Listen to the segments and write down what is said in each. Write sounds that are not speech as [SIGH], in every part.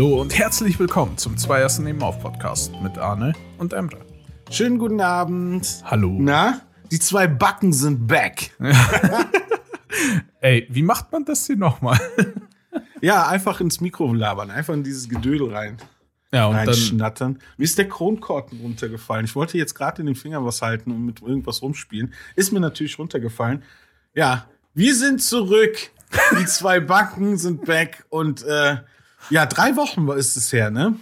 Hallo und herzlich willkommen zum Zweiersten Nebenauf Podcast mit Arne und Emre. Schönen guten Abend. Hallo. Na, die zwei Backen sind back. [LAUGHS] Ey, wie macht man das hier nochmal? [LAUGHS] Ja, einfach ins Mikro labern, einfach in dieses Gedödel rein. Ja, und dann, reinschnattern. Mir ist der Kronkorken runtergefallen. Ich wollte jetzt gerade in den Finger was halten und mit irgendwas rumspielen. Ist mir natürlich runtergefallen. Ja, wir sind zurück. Die zwei Backen sind back. Und äh, ja, drei Wochen ist es her, ne?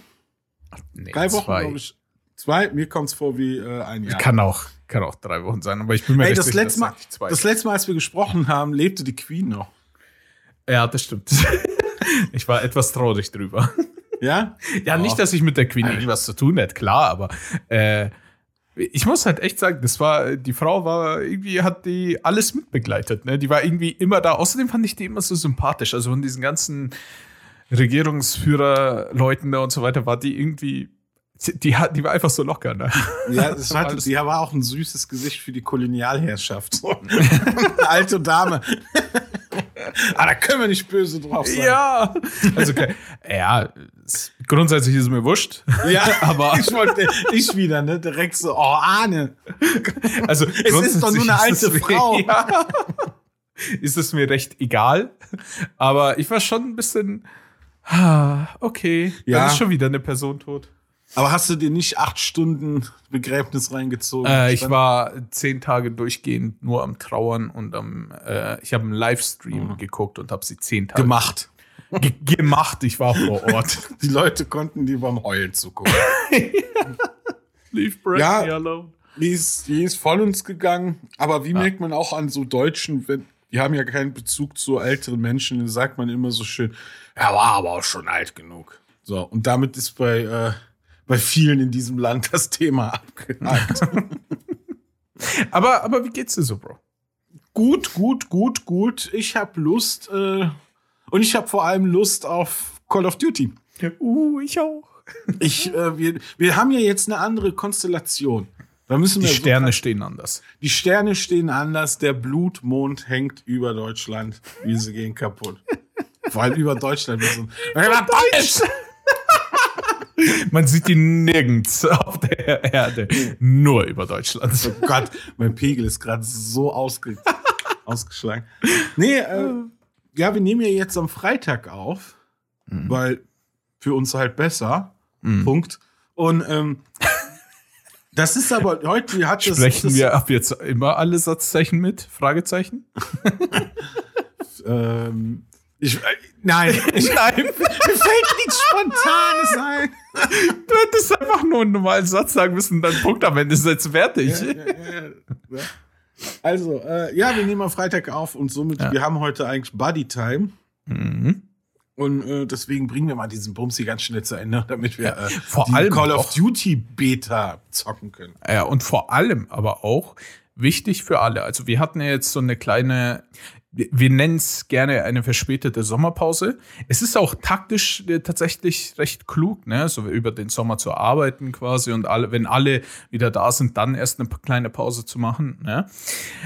nee, Drei Wochen, zwei. glaube ich. Zwei? Mir kommt es vor wie äh, ein Jahr. Kann auch, kann auch drei Wochen sein, aber ich bin mir Ey, recht das sicher, letzte, Mal, das letzte Mal, als wir gesprochen haben, lebte die Queen noch. Ja, das stimmt. [LAUGHS] ich war etwas traurig drüber. Ja? Ja, Oh. nicht, dass ich mit der Queen irgendwas zu tun hätte, klar, aber äh, ich muss halt echt sagen, das war, die Frau war irgendwie, hat die alles mitbegleitet, ne? Die war irgendwie immer da. Außerdem fand ich die immer so sympathisch. Also von diesen ganzen Regierungsführer-Leuten da und so weiter, war die irgendwie, die, hat, die war einfach so locker, ne? Ja, das war, die war auch ein süßes Gesicht für die Kolonialherrschaft. [LAUGHS] So. Alte Dame. ah, da können wir nicht böse drauf sein. Ja, also okay. ja, grundsätzlich ist es mir wurscht. ja [LAUGHS] aber- [LAUGHS] ich wollte, ich wieder, ne? Direkt so, oh, Ahne. Also Es ist doch nur eine alte mir- Frau. Ja, ist es mir recht egal. Aber ich war schon ein bisschen, ah, okay, Ja. dann ist schon wieder eine Person tot. Aber hast du dir nicht acht Stunden Begräbnis reingezogen? Äh, ich war zehn Tage durchgehend nur am Trauern und am, äh, ich habe einen Livestream Mhm. geguckt und habe sie zehn Tage gemacht. Ge gemacht. Ich war vor Ort. [LAUGHS] Die Leute konnten die beim Heulen zugucken. [LAUGHS] Leave Brett Ja. alone. Die ist, die ist von uns gegangen, aber wie merkt man auch an so Deutschen, wenn, die haben ja keinen Bezug zu älteren Menschen, dann sagt man immer so schön, er war aber auch schon alt genug. So, und damit ist bei, äh, bei vielen in diesem Land das Thema abgehakt. [LAUGHS] Aber, aber wie geht's dir so, Bro? gut, gut, gut, gut. Ich habe Lust äh, und ich habe vor allem Lust auf Call of Duty. Uh, ich auch. Ich, äh, wir, wir haben ja jetzt eine andere Konstellation. Da müssen Die wir Sterne stehen anders. Die Sterne stehen anders, der Blutmond hängt über Deutschland. Wie sie gehen kaputt. [LAUGHS] Vor allem über Deutschland. Deutsch! Man sieht die nirgends auf der Erde. Nur über Deutschland. Oh Gott, mein Pegel ist gerade so ausge ausgeschlagen. Nee, äh, ja, wir nehmen ja jetzt am Freitag auf, weil für uns halt besser. Punkt. Und ähm, das ist aber heute hat das, Sprechen das, wir ab jetzt immer alle Satzzeichen mit? Fragezeichen? [LAUGHS] Ähm, ich, äh, nein, ich, [LAUGHS] Nein, mir fällt nichts Spontanes ein. du hättest einfach nur einen normalen Satz sagen müssen, dann Punkt am Ende ist jetzt fertig. Ja, ja, ja. Also, äh, ja, wir nehmen am Freitag auf und somit, wir haben heute eigentlich Buddy Time. Mhm. Und äh, deswegen bringen wir mal diesen Bumsi ganz schnell zu Ende, [LAUGHS] damit wir äh, vor die allem Call of Duty Beta zocken können. Ja, und vor allem aber auch wichtig für alle. Also wir hatten ja jetzt so eine kleine, wir, nennen es gerne eine verspätete Sommerpause. Es ist auch taktisch äh, tatsächlich recht klug, ne, so über den Sommer zu arbeiten quasi und alle, wenn alle wieder da sind, dann erst eine kleine Pause zu machen. Ne?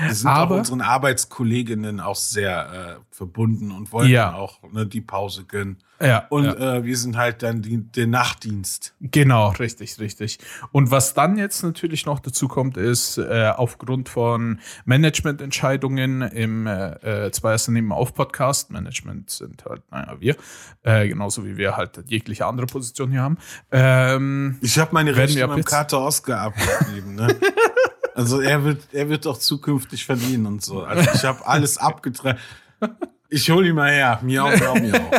Wir sind Aber- auch unseren Arbeitskolleginnen auch sehr äh, verbunden und wollen Ja. auch ne, die Pause gönnen. Ja, Und ja. äh, wir sind halt dann die, der Nachtdienst. Genau, richtig, richtig. Und was dann jetzt natürlich noch dazu kommt, ist äh, aufgrund von Managemententscheidungen im äh, äh, Zweierste Nebenauf Podcast, Management sind halt, naja, wir, äh, genauso wie wir halt jegliche andere Position hier haben. Ähm, Ich habe meine Rechte jetzt- Kater Oscar abgegeben. [LAUGHS] Ne? also er wird, er wird doch zukünftig verdienen und so. Also ich habe alles abgetragen. Ich hol ihn mal her. Miau, miau, miau. [LAUGHS]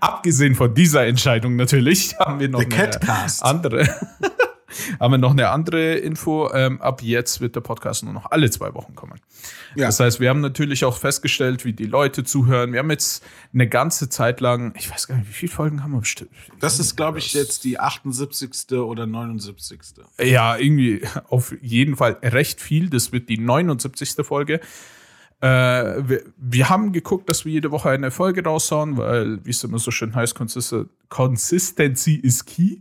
abgesehen von dieser Entscheidung natürlich, haben wir noch andere. Haben wir noch eine andere Info. Ähm, ab jetzt wird der Podcast nur noch alle zwei Wochen kommen. Ja. Das heißt, wir haben natürlich auch festgestellt, wie die Leute zuhören. Wir haben jetzt eine ganze Zeit lang, ich weiß gar nicht, wie viele Folgen haben wir bestimmt? Das ist, glaube ich, jetzt die 78. oder 79. Ja, irgendwie auf jeden Fall recht viel. Das wird die 79. Folge. Äh, wir, wir haben geguckt, dass wir jede Woche eine Folge raushauen, weil, wie es immer so schön heißt, Consist Consistency is key.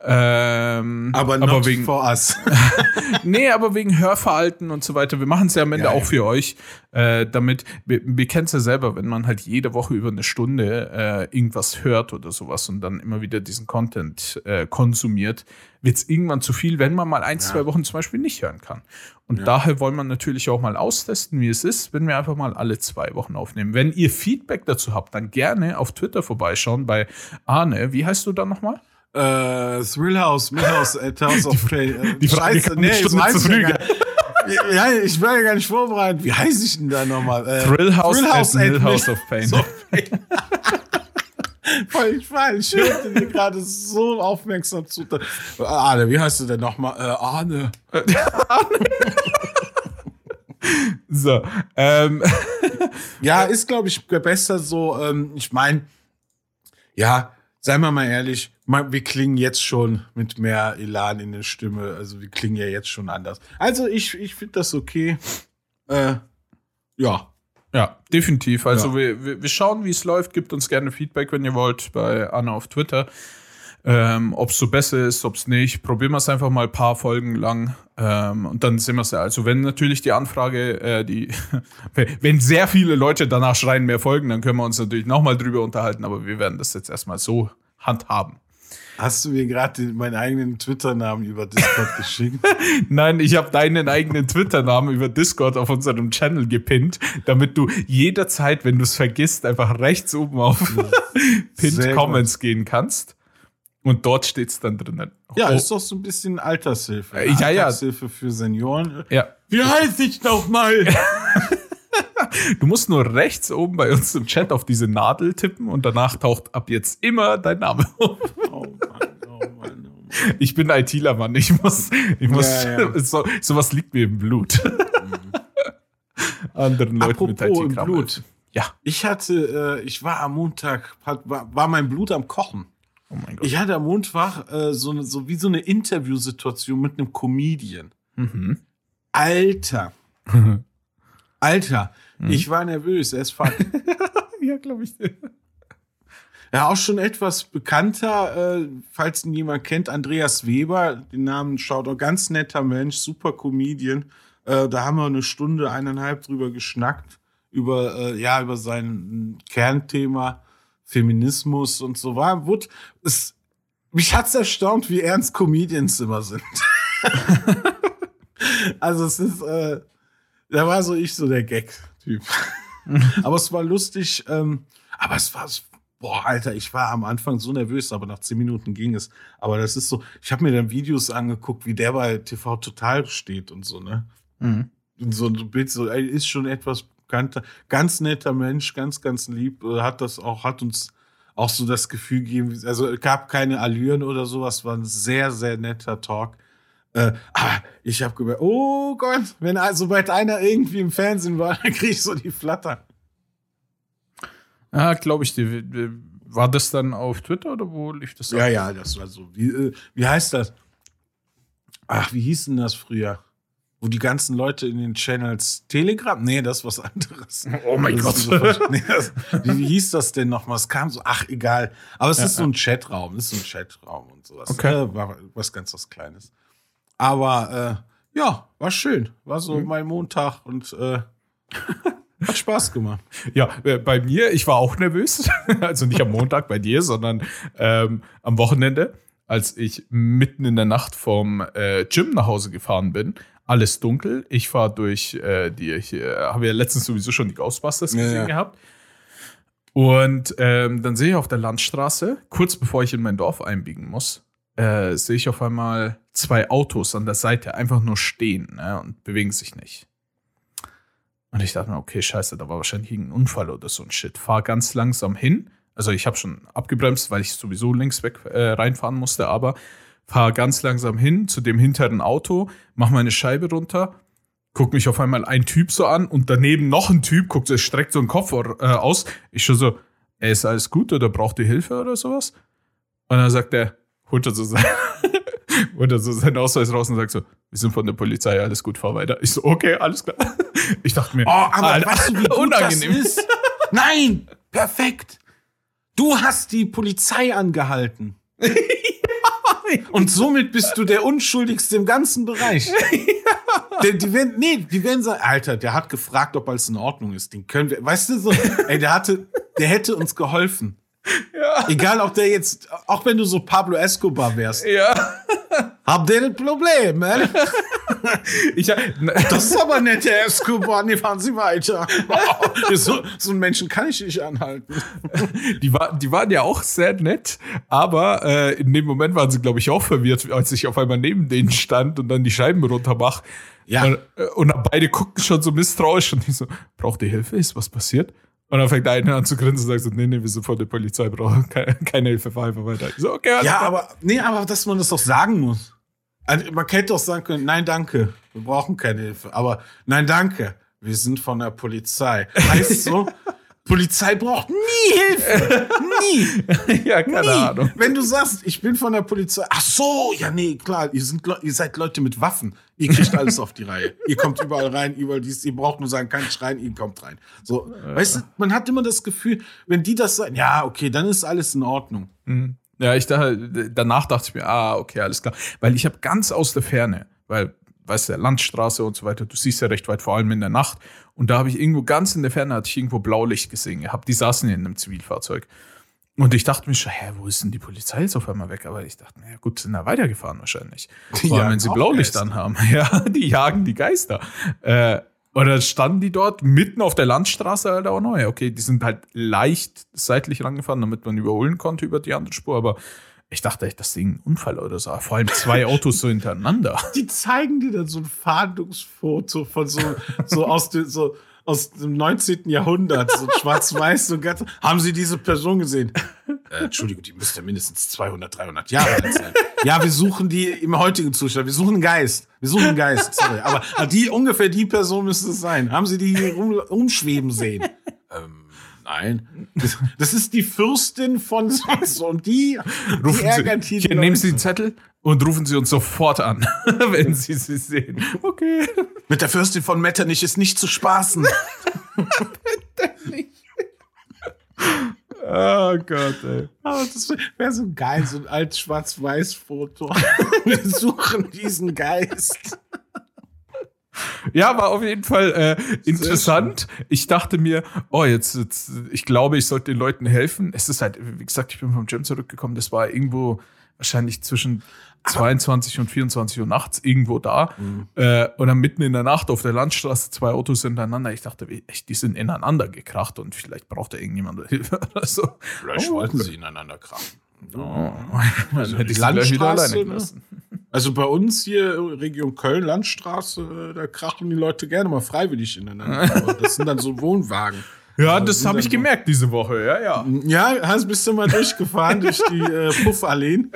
Ähm, aber aber wegen, for us. [LAUGHS] nee, aber wegen Hörverhalten und so weiter. Wir machen es ja am Ende ja, auch ja. für euch, äh, damit, wir, wir kennen es ja selber, wenn man halt jede Woche über eine Stunde äh, irgendwas hört oder sowas und dann immer wieder diesen Content äh, konsumiert, wird es irgendwann zu viel, wenn man mal ein, ja. zwei Wochen zum Beispiel nicht hören kann. Und daher wollen wir natürlich auch mal austesten, wie es ist, wenn wir einfach mal alle zwei Wochen aufnehmen. Wenn ihr Feedback dazu habt, dann gerne auf Twitter vorbeischauen bei Arne. Wie heißt du da nochmal? Äh, Thrill House, Millhouse, at House [LAUGHS] of Pain. [LAUGHS] Die Frage Scheiße, nee, ich weiß ja, ja, ich war ja gar nicht vorbereitet. Wie heiße ich denn da nochmal? Äh, Thrill House, Thrill House at, Millhouse of Pain. So, [LAUGHS] Voll falsch. Ich hörte dir gerade so aufmerksam zu. Arne, wie heißt du denn nochmal? Äh, Arne. Arne. so. Ähm. Ja, ist, glaube ich, besser so. Ähm, ich meine, ja, seien wir mal ehrlich, wir klingen jetzt schon mit mehr Elan in der Stimme. Also wir klingen ja jetzt schon anders. Also ich, ich finde das okay. Äh, ja. Ja, definitiv. Also ja. Wir, wir schauen, wie es läuft. Gebt uns gerne Feedback, wenn ihr wollt, bei Anna auf Twitter. Ähm, ob es so besser ist, ob es nicht. Probieren wir es einfach mal ein paar Folgen lang ähm, und dann sehen wir es ja. Also wenn natürlich die Anfrage, äh, die, [LAUGHS] wenn sehr viele Leute danach schreien, mehr Folgen, dann können wir uns natürlich nochmal drüber unterhalten, aber wir werden das jetzt erstmal so handhaben. Hast du mir gerade meinen eigenen Twitter-Namen über Discord [LAUGHS] geschickt? Nein, ich habe deinen eigenen Twitter-Namen über Discord auf unserem Channel gepinnt, damit du jederzeit, wenn du es vergisst, einfach rechts oben auf [LAUGHS] Pinned Comments gut. gehen kannst. Und dort steht es dann drinnen. Ja, oh. ist doch so ein bisschen Altershilfe. Äh, ja, ja. Altershilfe für Senioren. Ja. Wie heiße ich noch mal? [LAUGHS] Du musst nur rechts oben bei uns im Chat auf diese Nadel tippen und danach taucht ab jetzt immer dein Name [LAUGHS] auf. Oh Mann, oh Mann, oh Mann. Ich bin ITler, Mann. Ich muss, ich muss, ja, ja. [LAUGHS] So, sowas liegt mir im Blut. Mhm. Anderen Leuten mit IT-Kram. Blut. Ja. Ich hatte, äh, ich war am Montag, war mein Blut am Kochen. Oh mein Gott. Ich hatte am Montag äh, so, so wie so eine Interviewsituation mit einem Comedian. Mhm. Alter. [LAUGHS] Alter, mhm. ich war nervös, er ist fuck. [LAUGHS] ja, glaube ich. Ja, auch schon etwas bekannter, äh, falls ihn jemand kennt, Andreas Weber, den Namen schaut auch ganz netter Mensch, super Comedian. Äh, da haben wir eine Stunde, eineinhalb drüber geschnackt, über, äh, ja, über sein Kernthema Feminismus und so war. Wurde, es, mich hat's erstaunt, wie ernst Comedians immer sind. [LAUGHS] also es ist, äh, da war so ich so der Gag-Typ. [LAUGHS] aber es war lustig. Ähm, aber es war, boah, Alter, ich war am Anfang so nervös, aber nach zehn Minuten ging es. Aber das ist so, ich habe mir dann Videos angeguckt, wie der bei TV Total steht und so, ne? Mhm. Und so ein Bild, so, ist schon etwas bekannter, ganz netter Mensch, ganz, ganz lieb, äh, hat das auch, hat uns auch so das Gefühl gegeben, also gab keine Allüren oder sowas, war ein sehr, sehr netter Talk. Äh, ah, ich habe gemerkt, oh Gott, wenn sobald einer irgendwie im Fernsehen war, [LAUGHS] dann kriege ich so die Flatter. Ja, glaube ich dir. War das dann auf Twitter oder wo lief das? Ja, ja, das war so. Wie, äh, wie heißt das? Ach, wie hieß denn das früher? Wo die ganzen Leute in den Channels Telegram? Nee, das ist was anderes. [LAUGHS] Oh mein Gott. So, nee, das, wie, hieß das denn nochmal? Es kam so, ach, egal. Aber es ja, ist so ein Chatraum, es ist so ein Chatraum und sowas. Okay. Äh, war was ganz was Kleines. Aber äh, ja, war schön. War so mhm. mein Montag und äh, hat Spaß gemacht. [LAUGHS] Ja, äh, bei mir, ich war auch nervös. [LAUGHS] also nicht am Montag bei dir, sondern ähm, am Wochenende, als ich mitten in der Nacht vom äh, Gym nach Hause gefahren bin. Alles dunkel. Ich fahre durch äh, die, ich äh, habe ja letztens sowieso schon die Ghostbusters gesehen ja. gehabt. Und ähm, dann sehe ich auf der Landstraße, kurz bevor ich in mein Dorf einbiegen muss, äh, sehe ich auf einmal zwei Autos an der Seite einfach nur stehen ne, und bewegen sich nicht. Und ich dachte mir, okay, scheiße, da war wahrscheinlich ein Unfall oder so ein Shit. Fahr ganz langsam hin. Also ich habe schon abgebremst, weil ich sowieso links weg äh, reinfahren musste, aber fahr ganz langsam hin zu dem hinteren Auto, mach meine Scheibe runter, guck mich auf einmal ein Typ so an und daneben noch ein Typ, guckt, streckt so einen Kopf äh, aus. Ich schon so, ey, ist alles gut oder braucht ihr Hilfe oder sowas? Und dann sagt er, holt er so sein, [LAUGHS] holt er so seinen Ausweis raus und sagt so, wir sind von der Polizei, alles gut, fahr weiter. Ich so, okay, alles klar. [LAUGHS] Ich dachte mir, oh, aber Alter, weißt du, wie gut unangenehm. das ist? Nein, perfekt. Du hast die Polizei angehalten. [LAUGHS] Und somit bist du der Unschuldigste im ganzen Bereich. [LAUGHS] ja. Die, die werden, nee, die werden sagen, Alter, der hat gefragt, ob alles in Ordnung ist. Den können wir, weißt du so, ey, der hatte, der hätte uns geholfen. Ja. Egal, ob der jetzt, auch wenn du so Pablo Escobar wärst. Ja. Habt ihr ein Problem, man? [LAUGHS] Ich, das ist aber nett, Herr Escobar. Nee, fahren Sie weiter. [LAUGHS] So, so einen Menschen kann ich nicht anhalten. Die, war, die waren ja auch sehr nett, aber äh, in dem Moment waren sie, glaube ich, auch verwirrt, als ich auf einmal neben denen stand und dann die Scheiben runtermach. Ja. Und, äh, und beide gucken schon so misstrauisch und ich so, braucht ihr Hilfe? Ist was passiert? Und dann fängt der eine an zu grinsen und sagt so, nee, nee, wir sind von der Polizei, brauchen [LAUGHS] keine, keine Hilfe, fahr einfach weiter. Ich so, okay, alles Ja, aber, nee, aber dass man das doch sagen muss. Also, man hätte doch sagen können, nein, danke, wir brauchen keine Hilfe. Aber nein, danke, wir sind von der Polizei. Heißt so, [LAUGHS] Polizei braucht nie Hilfe. Nie. [LAUGHS] ja, keine nie. Ahnung. Wenn du sagst, ich bin von der Polizei. Ach so, ja, nee, klar, ihr, sind, ihr seid Leute mit Waffen. Ihr kriegt alles auf die Reihe. Ihr kommt überall rein, überall dies, ihr braucht nur sagen, kein Schreien, ihr kommt rein. So, ja. weißt du, man hat immer das Gefühl, wenn die das sagen, ja, okay, dann ist alles in Ordnung. Mhm. Ja, ich dachte, danach dachte ich mir, ah, okay, alles klar. Weil ich habe ganz aus der Ferne, weil weißt du, Landstraße und so weiter, du siehst ja recht weit, vor allem in der Nacht. Und da habe ich irgendwo ganz in der Ferne, hatte ich irgendwo Blaulicht gesehen gehabt. Die saßen in einem Zivilfahrzeug. Und ich dachte mir schon, hä, wo ist denn die Polizei jetzt auf einmal weg? Aber ich dachte, na ja, gut, sind da weitergefahren wahrscheinlich. Vor allem, wenn sie Blaulicht anhaben. [LAUGHS] Ja, die jagen die Geister. Äh, und dann standen die dort mitten auf der Landstraße halt auch neu. Okay, die sind halt leicht seitlich rangefahren, damit man überholen konnte über die andere Spur, aber ich dachte echt, das Ding ein Unfall oder so. Vor allem zwei Autos so hintereinander. [LAUGHS] Die zeigen dir dann so ein Fahndungsfoto von so, so aus dem, so, aus dem 19. Jahrhundert, so schwarz-weiß, so ganz. Haben Sie diese Person gesehen? Äh, Entschuldigung, die müsste mindestens 200, 300 Jahre alt sein. Ja, wir suchen die im heutigen Zustand. Wir suchen einen Geist. Wir suchen einen Geist. Sorry. Aber die, ungefähr die Person müsste es sein. Haben Sie die hier rum, umschweben sehen? Nein. Das, das, ist die Fürstin von so und die, rufen die ärgern Sie, hier, Nehmen Sie den Zettel und rufen Sie uns sofort an, [LAUGHS] wenn Sie sie sehen. Okay. Mit der Fürstin von Metternich ist nicht zu spaßen. Metternich. [LAUGHS] Oh Gott, ey. Aber das wäre so geil, so ein altes Schwarz-Weiß-Foto. [LAUGHS] Wir suchen diesen Geist. Ja, war auf jeden Fall äh, interessant. Ich dachte mir, oh, jetzt, jetzt, ich glaube, ich sollte den Leuten helfen. Es ist halt, wie gesagt, ich bin vom Gym zurückgekommen. Das war irgendwo wahrscheinlich zwischen 22 und 24 Uhr nachts irgendwo da. Mhm. Äh, und dann mitten in der Nacht auf der Landstraße zwei Autos hintereinander. Ich dachte, echt, die sind ineinander gekracht und vielleicht braucht da irgendjemand [LAUGHS] Hilfe oder so. Vielleicht oh, wollten sie ineinander krachen. Oh. Also [LAUGHS] die Landstraße, ne? Also bei uns hier Region Köln, Landstraße, da krachen die Leute gerne mal freiwillig ineinander. [LAUGHS] das sind dann so Wohnwagen. Ja, also das habe ich gemerkt diese Woche, ja, ja. Ja, hast bist du mal durchgefahren durch die äh, [LAUGHS] Puffalleen.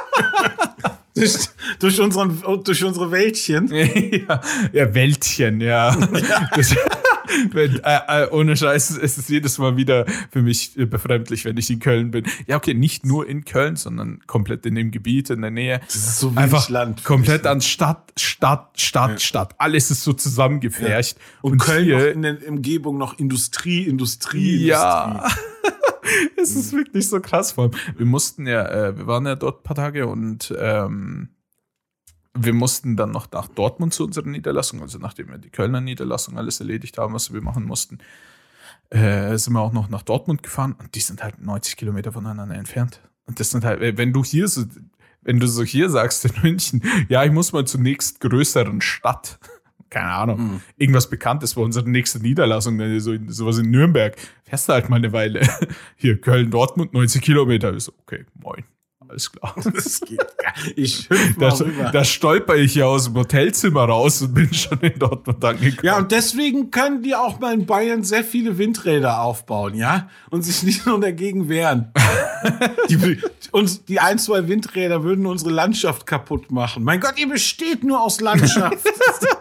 [LAUGHS] durch, durch, unseren, durch unsere Wäldchen. ja, ja, Wäldchen, ja. ja. Wenn, äh, äh, ohne Scheiß, es ist jedes Mal wieder für mich äh, befremdlich, wenn ich in Köln bin. Ja, okay, nicht nur in Köln, sondern komplett in dem Gebiet, in der Nähe. Das ist so wie Einfach Land. Komplett an Stadt, Stadt, Stadt, ja. Stadt. Alles ist so zusammengefärcht. Ja. Und, Und, Köln hier, in der Umgebung noch Industrie, Industrie, ja. Industrie. [LAUGHS] es ist wirklich so krass. Vor allem, wir mussten ja, äh, wir waren ja dort ein paar Tage und ähm, wir mussten dann noch nach Dortmund zu unserer Niederlassung, also nachdem wir die Kölner Niederlassung alles erledigt haben, was wir machen mussten, äh, sind wir auch noch nach Dortmund gefahren und die sind halt 90 Kilometer voneinander entfernt. Und das sind halt, wenn du hier so, wenn du so hier sagst in München, ja, ich muss mal zur nächst größeren Stadt, [LAUGHS] keine Ahnung, mhm. irgendwas Bekanntes war unsere nächste Niederlassung, so, sowas in Nürnberg, fährst du halt mal eine Weile. [LAUGHS] Hier, Köln, Dortmund, 90 Kilometer. Ich so, okay, moin alles klar. [LAUGHS] Das geht gar Ich da, da stolper ich ja aus dem Hotelzimmer raus und bin schon in Dortmund angekommen. Ja, und deswegen können die auch mal in Bayern sehr viele Windräder aufbauen, ja? Und sich nicht nur dagegen wehren. [LAUGHS] die, und die ein, zwei Windräder würden unsere Landschaft kaputt machen. Mein Gott, ihr besteht nur aus Landschaft. [LAUGHS]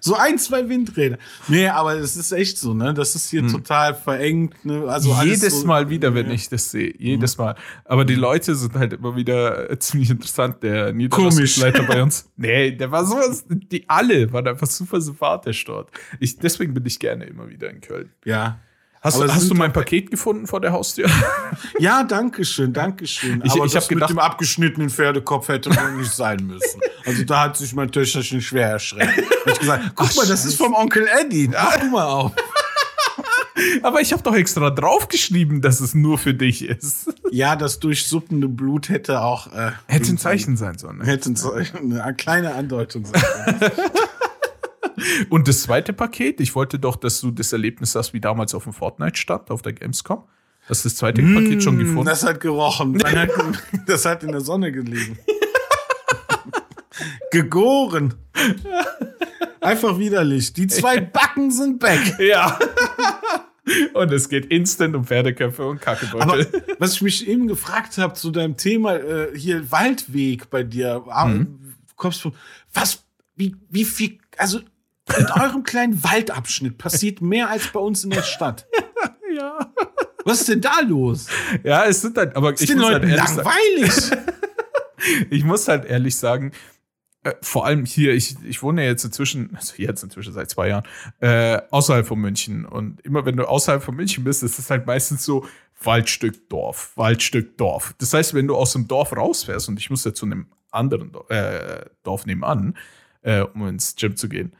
So ein, zwei Windräder. Nee, aber es ist echt so, ne? Das ist hier hm. total verengt. Ne? Also Jedes so, Mal wieder, wenn ich das sehe. Jedes hm. Mal. Aber die Leute sind halt immer wieder äh, ziemlich interessant. Der Niederlassungsleiter bei uns. [LAUGHS] Nee, der war sowas, die alle waren einfach super sympathisch dort. Ich, deswegen bin ich gerne immer wieder in Köln. Ja. Hast, es hast du mein Paket gefunden vor der Haustür? [LAUGHS] Ja, danke schön, danke schön. Ich- Aber ich das hab gedacht- mit dem abgeschnittenen Pferdekopf hätte wohl nicht sein müssen. Also da hat sich mein Töchterchen schwer erschreckt. Ich gesagt, guck Ach, mal, das ist vom Onkel Eddie. Mach du mal auf. [LAUGHS] Aber ich habe doch extra draufgeschrieben, dass es nur für dich ist. [LAUGHS] Ja, das durchsuppende Blut hätte auch äh, Hätte ein Zeichen sein sollen. Ne? Hätte ein Zeichen, eine kleine Andeutung sein können. Und das zweite Paket, ich wollte doch, dass du das Erlebnis hast, wie damals auf dem Fortnite-Stand, auf der Gamescom. Hast du das zweite Paket schon gefunden? Das hat gerochen. [LAUGHS] Das hat in der Sonne gelegen. [LAUGHS] Gegoren. Einfach widerlich. Die zwei Backen sind weg. ja. [LAUGHS] Und es geht instant um Pferdeköpfe und Aber Kackebeutel. was ich mich eben gefragt habe zu deinem Thema äh, hier Waldweg bei dir, ah, Mhm. kommst du, was, wie, wie viel, also in eurem kleinen Waldabschnitt passiert mehr als bei uns in der Stadt. [LAUGHS] ja. Was ist denn da los? ja, es sind halt, aber Ist ich den muss, halt Leuten sagen, langweilig? [LAUGHS] ich muss halt ehrlich sagen, äh, vor allem hier, ich, ich wohne ja jetzt inzwischen, also jetzt inzwischen seit zwei Jahren, äh, außerhalb von München. Und immer wenn du außerhalb von München bist, ist es halt meistens so Waldstück Dorf, Waldstück Dorf. Das heißt, wenn du aus dem Dorf rausfährst und ich muss ja zu einem anderen Dorf, äh, Dorf nebenan, äh, um ins Gym zu gehen,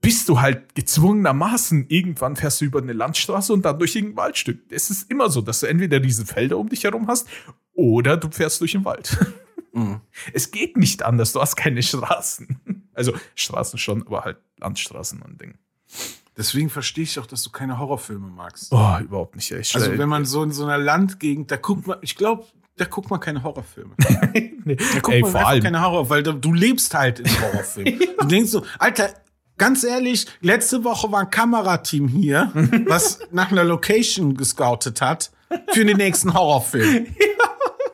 bist du halt gezwungenermaßen, irgendwann fährst du über eine Landstraße und dann durch irgendein Waldstück. Es ist immer so, dass du entweder diese Felder um dich herum hast oder du fährst durch den Wald. [LAUGHS] Mhm. Es geht nicht anders, du hast keine Straßen. [LAUGHS] Also Straßen schon, aber halt Landstraßen und Ding. Deswegen verstehe ich auch, dass du keine Horrorfilme magst. Oh, überhaupt nicht. Ich Also wenn man so in so einer Landgegend, da guckt man, ich glaube, da guckt man keine Horrorfilme. [LAUGHS] nee. Da guckt Ey, man vor allem. keine Horror, weil da, du lebst halt in Horrorfilmen. Du denkst so, Alter, ganz ehrlich, letzte Woche war ein Kamerateam hier, [LAUGHS] was nach einer Location gescoutet hat für den nächsten Horrorfilm. [LAUGHS]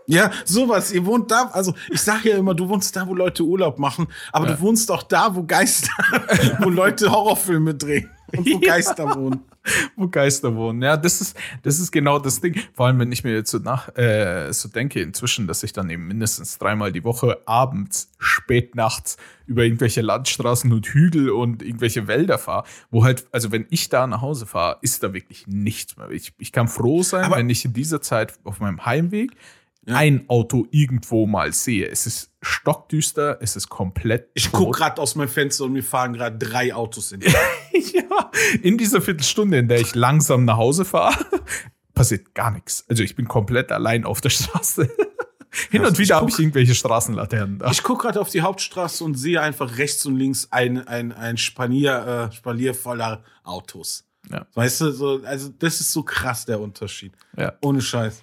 Ja, sowas. Ihr wohnt da, also ich sage ja immer, du wohnst da, wo Leute Urlaub machen, aber Ja. du wohnst auch da, wo Geister, [LAUGHS] wo Leute Horrorfilme drehen und wo Geister wohnen. [LAUGHS] wo Geister wohnen. Ja, das ist, das ist genau das Ding. Vor allem, wenn ich mir jetzt so nach, äh, so denke inzwischen, dass ich dann eben mindestens dreimal die Woche abends, spät nachts über irgendwelche Landstraßen und Hügel und irgendwelche Wälder fahre, wo halt, also wenn ich da nach Hause fahre, ist da wirklich nichts mehr. Ich, ich kann froh sein, Aber- wenn ich in dieser Zeit auf meinem Heimweg Ja. ein Auto irgendwo mal sehe. Es ist stockdüster, es ist komplett. Ich tot. guck gerade aus meinem Fenster und mir fahren gerade drei Autos in. [LAUGHS] ja, in dieser Viertelstunde, in der ich langsam nach Hause fahre, [LAUGHS] passiert gar nichts. Also ich bin komplett allein auf der Straße. [LAUGHS] Hin Krass. und wieder habe ich irgendwelche Straßenlaternen da. Ich gucke gerade auf die Hauptstraße und sehe einfach rechts und links ein, ein, ein Spanier, äh, Spalier voller Autos. Ja. Weißt du, so, also das ist so krass der Unterschied. Ja. Ohne Scheiß.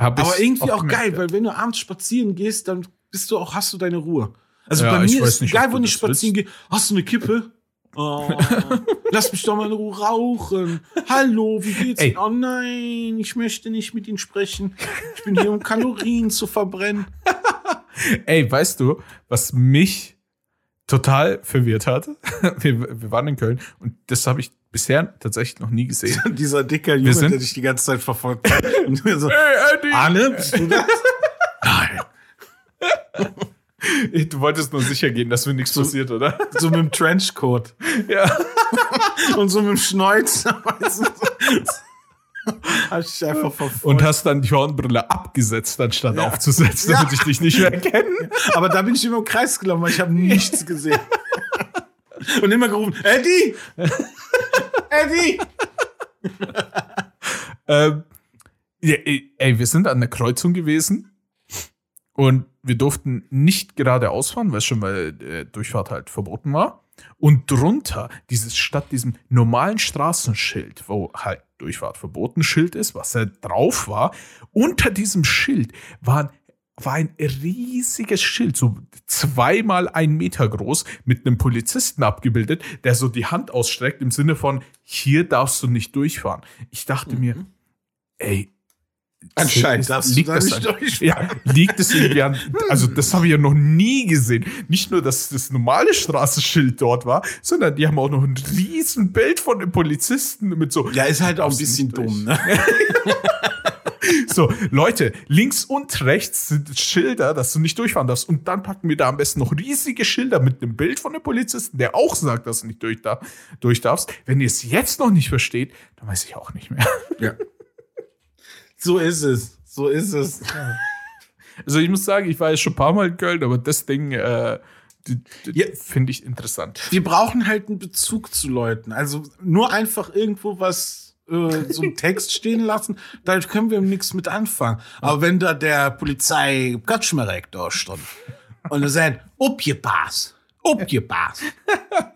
Aber irgendwie auch gemerkt, geil, weil wenn du abends spazieren gehst, dann bist du auch, hast du deine Ruhe. Also Ja, bei mir ist nicht, egal, wo ich spazieren gehe, hast du eine Kippe? Oh, [LAUGHS] lass mich doch mal in Ruhe rauchen. Hallo, wie geht's? Ey. Oh nein, ich möchte nicht mit Ihnen sprechen. Ich bin hier, um Kalorien zu verbrennen. [LAUGHS] Ey, weißt du, was mich total verwirrt hat? [LAUGHS] Wir, wir waren in Köln und das habe ich bisher tatsächlich noch nie gesehen. [LAUGHS] Dieser dicker Junge, sind- der dich die ganze Zeit verfolgt hat. [LAUGHS] Und mir so, Hey, Eddie! Arne, bist du das? Nein. Du wolltest nur sicher gehen, dass mir nichts passiert, oder? So mit dem Trenchcoat. Ja. Und so mit dem Schnäuzer. [LAUGHS] Dich einfach verfolgt. Und hast dann die Hornbrille abgesetzt, anstatt Ja. aufzusetzen, damit Ja. ich dich nicht mehr [LAUGHS] erkenne. Aber da bin ich immer im Kreis gelaufen, weil ich habe nichts gesehen. [LAUGHS] Und immer gerufen, Eddie! Eddie! Ähm, ja, ey, wir sind an der Kreuzung gewesen und wir durften nicht geradeaus fahren, weil schon weil äh, Durchfahrt halt verboten war. Und drunter, dieses statt diesem normalen Straßenschild, wo halt Durchfahrt verboten Schild ist, was da drauf war, unter diesem Schild war, war ein riesiges Schild, so zweimal ein Meter groß, mit einem Polizisten abgebildet, der so die Hand ausstreckt im Sinne von, hier darfst du nicht durchfahren. Ich dachte mir, ey, Anscheinend darfst du liegt da das nicht an. Ja, liegt es irgendwie an, also das habe ich ja noch nie gesehen. Nicht nur, dass das normale Straßenschild dort war, sondern die haben auch noch ein riesen Bild von dem Polizisten mit so. Ja, ist halt auch ein du bisschen dumm, ne? [LAUGHS] [LAUGHS] So, Leute, links und rechts sind Schilder, dass du nicht durchfahren darfst. Und dann packen wir da am besten noch riesige Schilder mit einem Bild von dem Polizisten, der auch sagt, dass du nicht durch, da, durch darfst. Wenn ihr es jetzt noch nicht versteht, dann weiß ich auch nicht mehr. Ja. [LAUGHS] So ist es. So ist es. [LAUGHS] Also ich muss sagen, ich war jetzt schon ein paar Mal in Köln, aber das Ding äh, ja. finde ich interessant. Wir brauchen halt einen Bezug zu Leuten. Also nur einfach irgendwo was äh, so einen Text stehen lassen, da können wir nichts mit anfangen. Aber wenn da der Polizei Kaczmarek da stand und er sagt, upgepasst, upgepasst.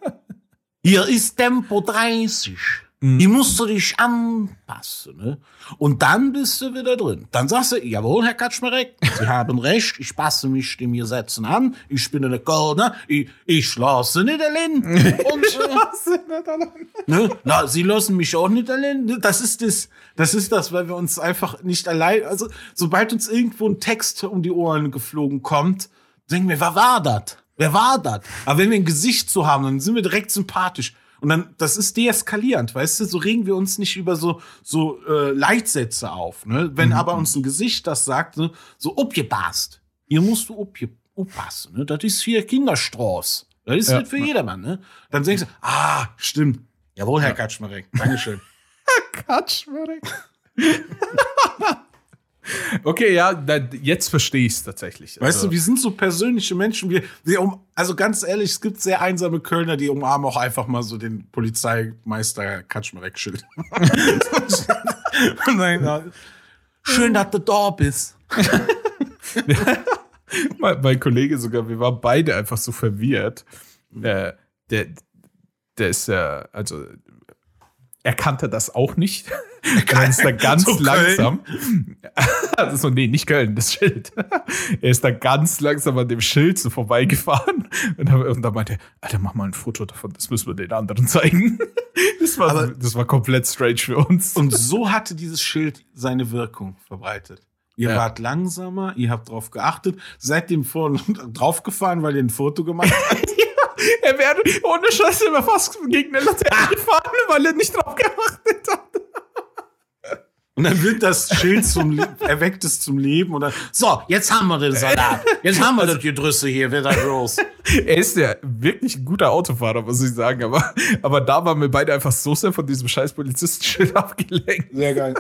[LAUGHS] Hier ist Tempo 30. Mhm. Die musst du dich anpassen. Ne? Und dann bist du wieder drin. Dann sagst du, jawohl, Herr Kaczmarek, Sie [LAUGHS] haben recht, ich passe mich dem Gesetzen an, ich bin eine Kölner, ich, ich lasse nicht [LAUGHS] allein. Und, äh, ne? Na, Sie lassen mich auch nicht allein. Ne? Das ist das, das ist das, weil wir uns einfach nicht allein, also sobald uns irgendwo ein Text um die Ohren geflogen kommt, denken wir, wer war das? Wer war das? Aber wenn wir ein Gesicht zu haben, dann sind wir direkt sympathisch. Und dann, das ist deeskalierend, weißt du, so regen wir uns nicht über so, so äh, Leitsätze auf. Ne? Wenn mhm. aber uns ein Gesicht das sagt, ne, so upgebast, hier musst du aufpassen, ne? das ist hier Kinderstraß. Das ist ja. nicht für jedermann. Ne? Dann denkst du, ah, stimmt. Jawohl, Herr ja. Kaczmarek. Dankeschön. [LAUGHS] Kaczmarek. [LAUGHS] Okay, ja, da, jetzt verstehe ich es tatsächlich. Weißt also, du, wir sind so persönliche Menschen. Wir, wir um, also ganz ehrlich, es gibt sehr einsame Kölner, die umarmen auch einfach mal so den Polizeimeister Kaczmarek-Schild. [LAUGHS] Schön, dass du da bist. [LAUGHS] mein, mein, Kollege sogar, wir waren beide einfach so verwirrt. Äh, der, der ist ja, also er kannte das auch nicht. [LAUGHS] Er [LAUGHS] ist da ganz so langsam. Also so, nee, nicht Köln, das Schild. [LAUGHS] er ist da ganz langsam an dem Schild so vorbeigefahren und, und dann meinte er, Alter, mach mal ein Foto davon, das müssen wir den anderen zeigen. Das war, Aber, das war komplett strange für uns. Und so hatte dieses Schild seine Wirkung verbreitet. Ihr ja. wart langsamer, ihr habt drauf geachtet, seid dem vorne draufgefahren, weil ihr ein Foto gemacht habt. Er wäre ohne Scheiß immer fast gegen eine Laterne gefahren, weil er nicht drauf geachtet. Und dann wird das Schild zum, [LAUGHS] erweckt es zum Leben und dann, so, jetzt haben wir den Salat. Jetzt haben wir also, das Gedrüsse hier wieder los. Er ist ja wirklich ein guter Autofahrer, muss ich sagen, aber, aber da waren wir beide einfach so sehr von diesem scheiß Polizistenschild [LAUGHS] abgelenkt. Sehr geil.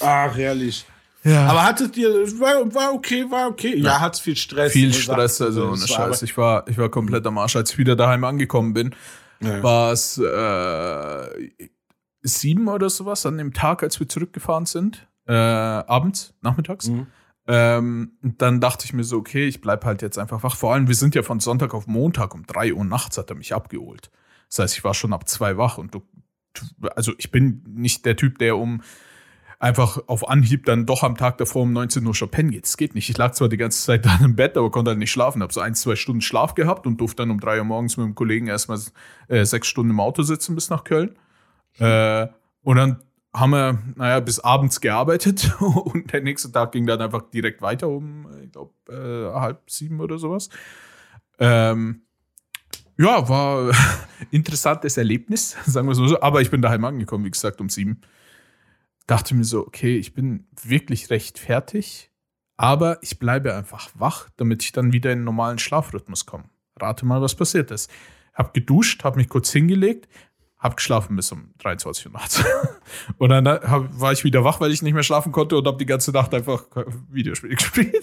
Ach, herrlich. Ja. Aber hattet ihr, war, war okay, war okay. Ja, ja hat viel Stress. Viel Stress, also ohne Scheiß. Ich war, ich war komplett am Arsch. Als ich wieder daheim angekommen bin, ja. war es äh, sieben oder sowas an dem Tag, als wir zurückgefahren sind. Äh, abends, nachmittags. Mhm. Ähm, dann dachte ich mir so, okay, ich bleib halt jetzt einfach wach. Vor allem, wir sind ja von Sonntag auf Montag um drei Uhr nachts hat er mich abgeholt. Das heißt, ich war schon ab zwei wach und du, also ich bin nicht der Typ, der um einfach auf Anhieb dann doch am Tag davor um 19 Uhr schon pennen geht. Das geht nicht. Ich lag zwar die ganze Zeit [LAUGHS] dann im Bett, aber konnte halt nicht schlafen. Hab so ein, zwei Stunden Schlaf gehabt und durfte dann um drei Uhr morgens mit dem Kollegen erstmal äh, sechs Stunden im Auto sitzen bis nach Köln. Äh, und dann haben wir, naja, bis abends gearbeitet [LAUGHS] und der nächste Tag ging dann einfach direkt weiter um, ich glaube, äh, halb sieben oder sowas. Ähm, ja, war [LAUGHS] interessantes Erlebnis, [LAUGHS] sagen wir so. Aber ich bin daheim angekommen, wie gesagt, um sieben dachte mir so, okay, ich bin wirklich recht fertig, aber ich bleibe einfach wach, damit ich dann wieder in den normalen Schlafrhythmus komme. Rate mal, was passiert ist. Hab geduscht, hab mich kurz hingelegt, hab geschlafen bis um 23 Uhr nachts. [LAUGHS] und dann hab, war ich wieder wach, weil ich nicht mehr schlafen konnte und hab die ganze Nacht einfach Videospiele [LAUGHS] gespielt.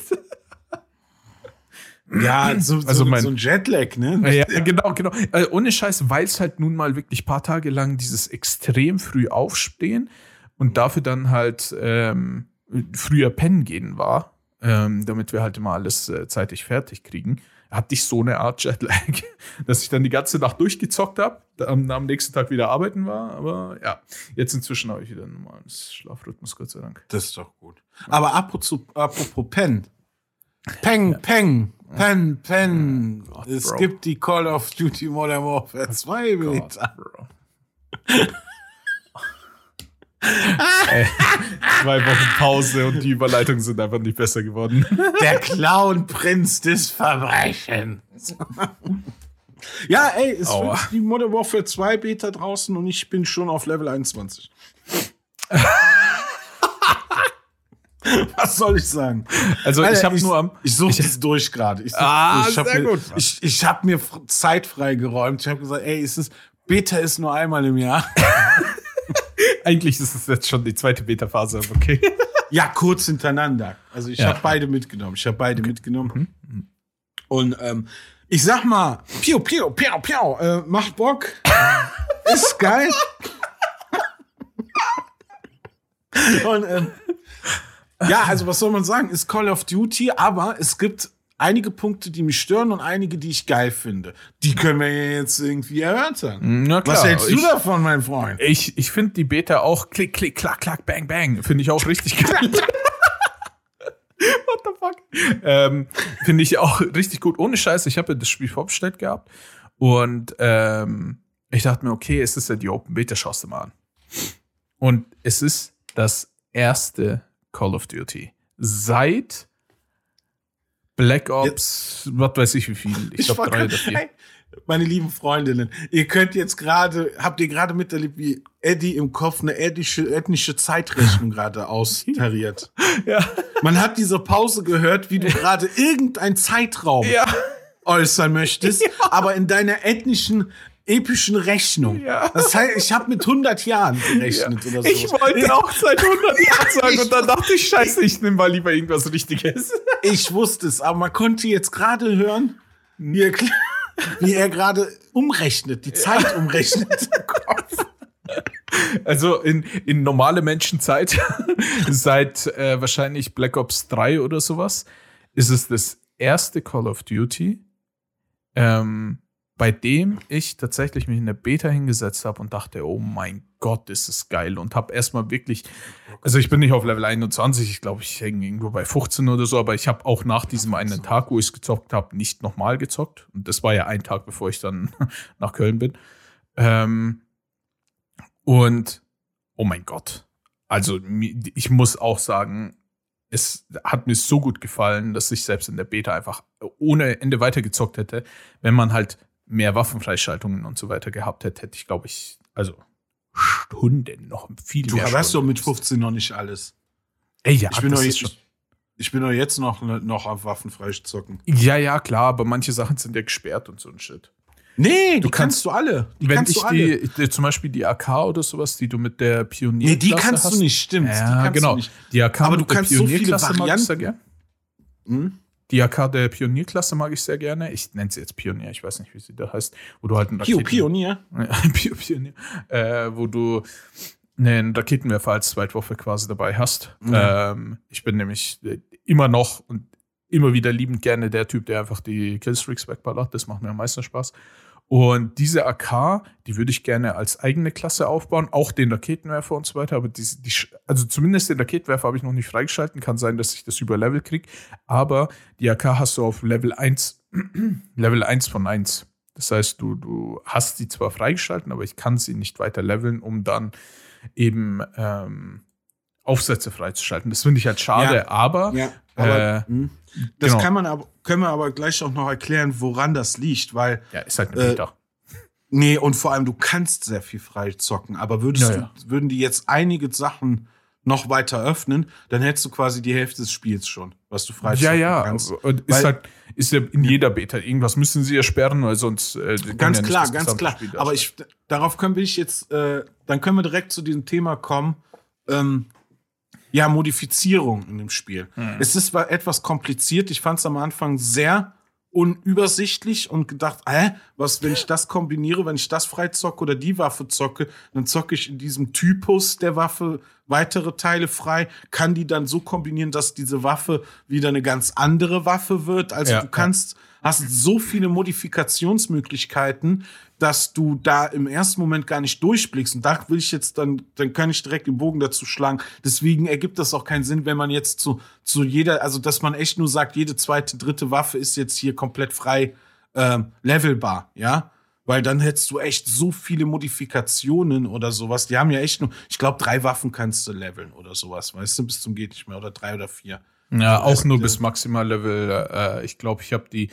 Ja, so, also mein, so ein Jetlag, ne? Ja, genau, genau. Also ohne Scheiß, weil es halt nun mal wirklich paar Tage lang dieses extrem früh aufstehen und dafür dann halt ähm, früher pennen gehen war, ähm, damit wir halt immer alles äh, zeitig fertig kriegen, hatte ich so eine Art Jetlag, [LAUGHS] dass ich dann die ganze Nacht durchgezockt habe, am, am nächsten Tag wieder arbeiten war. Aber ja, jetzt inzwischen habe ich wieder einen normalen Schlafrhythmus, Gott sei Dank. Das ist doch gut. Aber apropos, apropos Pen. Peng, ja. Peng, Pen, Pen. Oh Gott, es Bro. gibt die Call of Duty Modern Warfare 2 Gott, Bro. [LAUGHS] Ey, zwei Wochen Pause und die Überleitungen sind einfach nicht besser geworden. Der Clown-Prinz des Verbrechens. ja, ey, es Aua. wird die Modern Warfare 2 Beta draußen und ich bin schon auf Level 21. [LAUGHS] Was soll ich sagen? Also Alter, ich habe nur am. Ich suche es durch gerade. Ich, Ah, ich hab sehr mir, gut. Ich, ich habe mir Zeit freigeräumt. Ich habe gesagt, ey, es ist Beta ist nur einmal im Jahr. [LAUGHS] Eigentlich ist es jetzt schon die zweite Beta-Phase, aber okay. [LAUGHS] Ja, kurz hintereinander. Also ich Ja. habe beide mitgenommen. Ich habe beide mitgenommen. Und ähm, ich sag mal, piu, piu, piu, piu, äh, macht Bock. [LAUGHS] Ist geil. Und ähm, ja, also was soll man sagen? Ist Call of Duty, aber es gibt einige Punkte, die mich stören und einige, die ich geil finde. Die können wir jetzt irgendwie erörtern. Na Was hältst du ich, davon, mein Freund? Ich, ich finde die Beta auch klick, klick, klack, klack, bang, bang. Finde ich auch richtig geil. [LAUGHS] What the fuck? Ähm, finde ich auch richtig gut. Ohne Scheiß, ich habe ja das Spiel vorbestellt gehabt. Und ähm, ich dachte mir, okay, es ist ja die Open Beta, schaust du mal an. Und es ist das erste Call of Duty. Seit Black Ops, was weiß ich wie viel. Ich glaube wollte drei oder vier. Hey, meine lieben Freundinnen, ihr könnt jetzt gerade, habt ihr gerade miterlebt, wie Eddie im Kopf eine ethnische, ethnische Zeitrechnung gerade austariert. [LAUGHS] Ja. Man hat diese Pause gehört, wie du gerade irgendein Zeitraum ja. äußern möchtest, [LAUGHS] aber in deiner ethnischen epischen Rechnung. Ja. Das heißt, ich habe mit 100 Jahren gerechnet oder so. Ich wollte auch seit 100 [LAUGHS] Jahren sagen und dann dachte ich, scheiße, ich nehme mal lieber irgendwas Richtiges. Ich wusste es, aber man konnte jetzt gerade hören, wie er, wie er gerade umrechnet, die Zeit umrechnet im [LAUGHS] Kopf. Also in, in normale Menschenzeit, [LAUGHS] seit äh, wahrscheinlich Black Ops 3 oder sowas, ist es das erste Call of Duty, ähm, bei dem ich tatsächlich mich in der Beta hingesetzt habe und dachte, oh mein Gott, ist das geil. Und habe erstmal wirklich, also ich bin nicht auf Level 21, ich glaube, ich hänge irgendwo bei 15 oder so, aber ich habe auch nach diesem einen Tag, wo ich es gezockt habe, nicht nochmal gezockt. Und das war ja ein Tag, bevor ich dann [LAUGHS] nach Köln bin. Ähm, und oh mein Gott. Also ich muss auch sagen, es hat mir so gut gefallen, dass ich selbst in der Beta einfach ohne Ende weitergezockt hätte. Wenn man halt mehr Waffenfreischaltungen und so weiter gehabt hätte, hätte ich, glaube ich, also Stunden noch viel Du mehr. hast doch Stunden mit investiert. 15 noch nicht alles. Ey, ja, Ich bin, das doch jetzt, ich bin doch jetzt noch, noch auf waffenfrei zocken. Ja, ja, klar, aber manche Sachen sind ja gesperrt und so ein Shit. Nee, die Du kannst, kannst- du alle. Die Wenn kannst ich du alle. die, die, zum Beispiel die AK oder sowas, die du mit der Pionier. Nee, die kannst du nicht, stimmt. die Ja, genau. Du nicht. Die AK Aber du kannst so viele Varianten. gerne. Hm? Die AK der Pionierklasse mag ich sehr gerne. Ich nenne sie jetzt Pionier, ich weiß nicht, wie sie da heißt. Wo du halt einen Pio, Pionier. [LAUGHS] Pio- Pionier. Äh, wo du einen Raketenwerfer als Zweitwaffe quasi dabei hast. Ja. Ähm, ich bin nämlich äh, immer noch und immer wieder liebend gerne der Typ, der einfach die Killstreaks wegballert. Das macht mir am meisten Spaß. Und diese AK, die würde ich gerne als eigene Klasse aufbauen, auch den Raketenwerfer und so weiter. Aber die, die, also zumindest den Raketenwerfer habe ich noch nicht freigeschalten. Kann sein, dass ich das über Level kriege. Aber die AK hast du auf Level 1, [CLEARS THROAT] Level 1 von 1. Das heißt, du, du hast sie zwar freigeschalten, aber ich kann sie nicht weiter leveln, um dann eben ähm, Aufsätze freizuschalten. Das finde ich halt schade, Ja. aber Ja, aber Äh, hm. das genau. kann man aber, können wir aber gleich auch noch erklären, woran das liegt, weil ja, ist halt eine Äh. Nee, und vor allem, du kannst sehr viel frei zocken, aber würdest Ja, ja. Du, würden die jetzt einige Sachen noch weiter öffnen, dann hättest du quasi die Hälfte des Spiels schon, was du frei Ja, ja, kannst. und ist Weil- halt, ist ja in jeder Beta. Irgendwas müssen sie ja sperren, weil sonst. Äh, Ganz ja klar, ganz klar. Spiel Aber ich, darauf können wir jetzt, äh, dann können wir direkt zu diesem Thema kommen. Ähm, ja, Modifizierung in dem Spiel. Hm. Es ist zwar etwas kompliziert. Ich fand es am Anfang sehr unübersichtlich und gedacht, hä, was, wenn ich das kombiniere, wenn ich das frei zocke oder die Waffe zocke, dann zocke ich in diesem Typus der Waffe weitere Teile frei, kann die dann so kombinieren, dass diese Waffe wieder eine ganz andere Waffe wird. Also Ja, du kannst, hast so viele Modifikationsmöglichkeiten, dass du da im ersten Moment gar nicht durchblickst. Und da will ich jetzt dann, dann kann ich direkt den Bogen dazu schlagen. Deswegen ergibt das auch keinen Sinn, wenn man jetzt zu, zu jeder, also dass man echt nur sagt, jede zweite, dritte Waffe ist jetzt hier komplett frei ähm, levelbar, ja. Weil dann hättest du echt so viele Modifikationen oder sowas. Die haben ja echt nur, ich glaube, drei Waffen kannst du leveln oder sowas, weißt du, bis zum geht nicht mehr. Oder drei oder vier. Ja, auch nur Ja. bis Maximallevel. Äh, ich glaube, ich habe die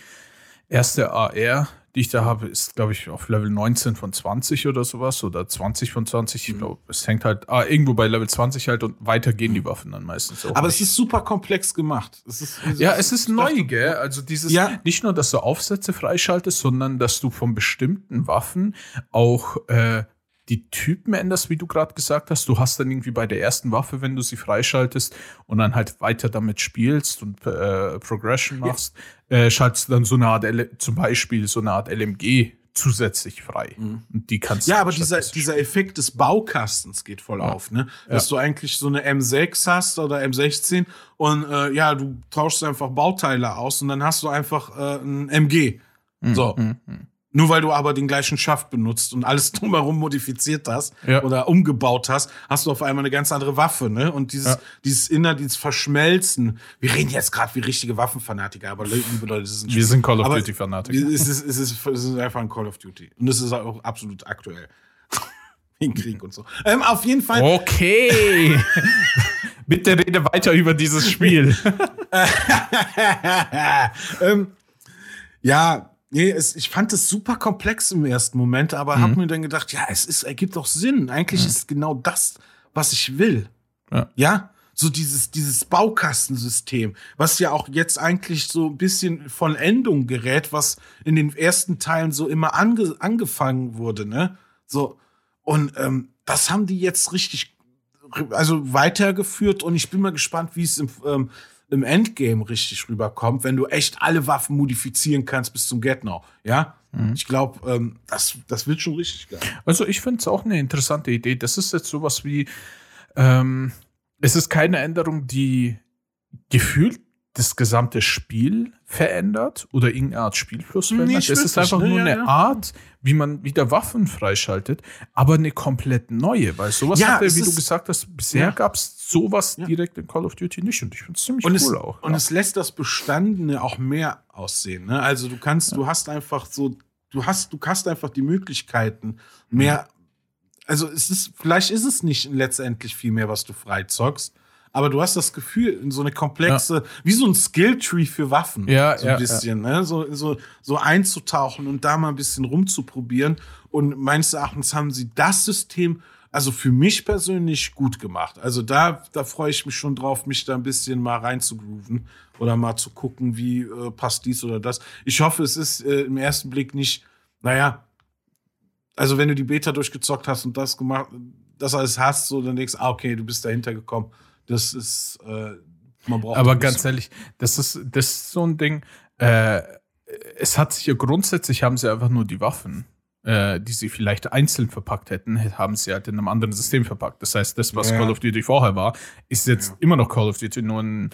erste AR, die ich da habe, ist, glaube ich, auf Level 19 von 20 oder sowas oder 20 von 20. Ich Mhm. glaube, es hängt halt ah, irgendwo bei Level 20 halt und weiter gehen die Waffen dann meistens auch. Aber nicht. es ist super komplex gemacht. Es ist, Ja, es ist neu, gell? Also dieses, Ja. nicht nur, dass du Aufsätze freischaltest, sondern dass du von bestimmten Waffen auch äh, die Typen änderst, wie du gerade gesagt hast. Du hast dann irgendwie bei der ersten Waffe, wenn du sie freischaltest und dann halt weiter damit spielst und äh, Progression machst, äh, schaltest du dann so eine Art, L zum Beispiel so eine Art LMG zusätzlich frei. Und die kannst Mhm. Ja, aber dieser, dieser Effekt des Baukastens geht voll auf, ne? Dass du eigentlich so eine M6 hast oder M16 und äh, ja, du tauschst einfach Bauteile aus und dann hast du einfach äh, ein MG. So. Nur weil du aber den gleichen Schaft benutzt und alles [LAUGHS] drumherum modifiziert hast Ja. oder umgebaut hast, hast du auf einmal eine ganz andere Waffe, ne? Und dieses, Ja. dieses Inner, dieses Verschmelzen. Wir reden jetzt gerade wie richtige Waffenfanatiker, aber liebe Leute, das ist ein Wir sind Call of Aber Duty Fanatiker. es ist, es, ist, es ist einfach ein Call of Duty. Und es ist auch absolut aktuell. [LAUGHS] Wegen Krieg und so. Ähm, auf jeden Fall. Okay. [LAUGHS] Bitte rede weiter über dieses Spiel. ähm, ja, nee, es, ich fand es super komplex im ersten Moment, aber Mhm. hab mir dann gedacht, ja, es ist, ergibt doch Sinn. Eigentlich ist genau das, was ich will. Ja. Ja? So dieses, dieses Baukastensystem, was ja auch jetzt eigentlich so ein bisschen von Endung gerät, was in den ersten Teilen so immer ange, angefangen wurde, ne? So. Und ähm, das haben die jetzt richtig, also weitergeführt und ich bin mal gespannt, wie es im, ähm, im Endgame richtig rüberkommt, wenn du echt alle Waffen modifizieren kannst bis zum Get Now, ja? Ich glaube, ähm, das, das wird schon richtig geil. Also ich finde es auch eine interessante Idee. Das ist jetzt sowas wie, ähm, es ist keine Änderung, die gefühlt das gesamte Spiel verändert oder irgendeine Art Spielfluss verändert. Nicht es ist einfach ne? nur Ja, eine ja. Art, wie man wieder Waffen freischaltet, aber eine komplett neue, weil sowas Ja, hatte, wie du gesagt hast, bisher Ja. gab es sowas Ja. direkt in Call of Duty nicht und ich finde es ziemlich Und, cool es, auch. und ja. es lässt das Bestandene auch mehr aussehen. Ne? Also du kannst, du hast einfach so, du hast, du hast einfach die Möglichkeiten, mehr. Also es ist, vielleicht ist es nicht letztendlich viel mehr, was du freizockst, aber du hast das Gefühl, in so eine komplexe, wie so ein Skilltree für Waffen, Ja, so ja, ein bisschen, ne? so, so, so einzutauchen und da mal ein bisschen rumzuprobieren. Und meines Erachtens haben sie das System, also für mich persönlich gut gemacht. Also da, da freue ich mich schon drauf, mich da ein bisschen mal reinzugrooven oder mal zu gucken, wie äh, passt dies oder das. Ich hoffe, es ist äh, im ersten Blick nicht, naja, also wenn du die Beta durchgezockt hast und das gemacht, das alles hast, so dann denkst du, ah, okay, du bist dahinter gekommen. Das ist, äh, man braucht. Aber ganz ehrlich, das ist, das ist so ein Ding. Äh, es hat sich ja grundsätzlich haben sie einfach nur die Waffen, äh, die sie vielleicht einzeln verpackt hätten, haben sie halt in einem anderen System verpackt. Das heißt, das, was Ja. Call of Duty vorher war, ist jetzt immer noch Call of Duty, nur in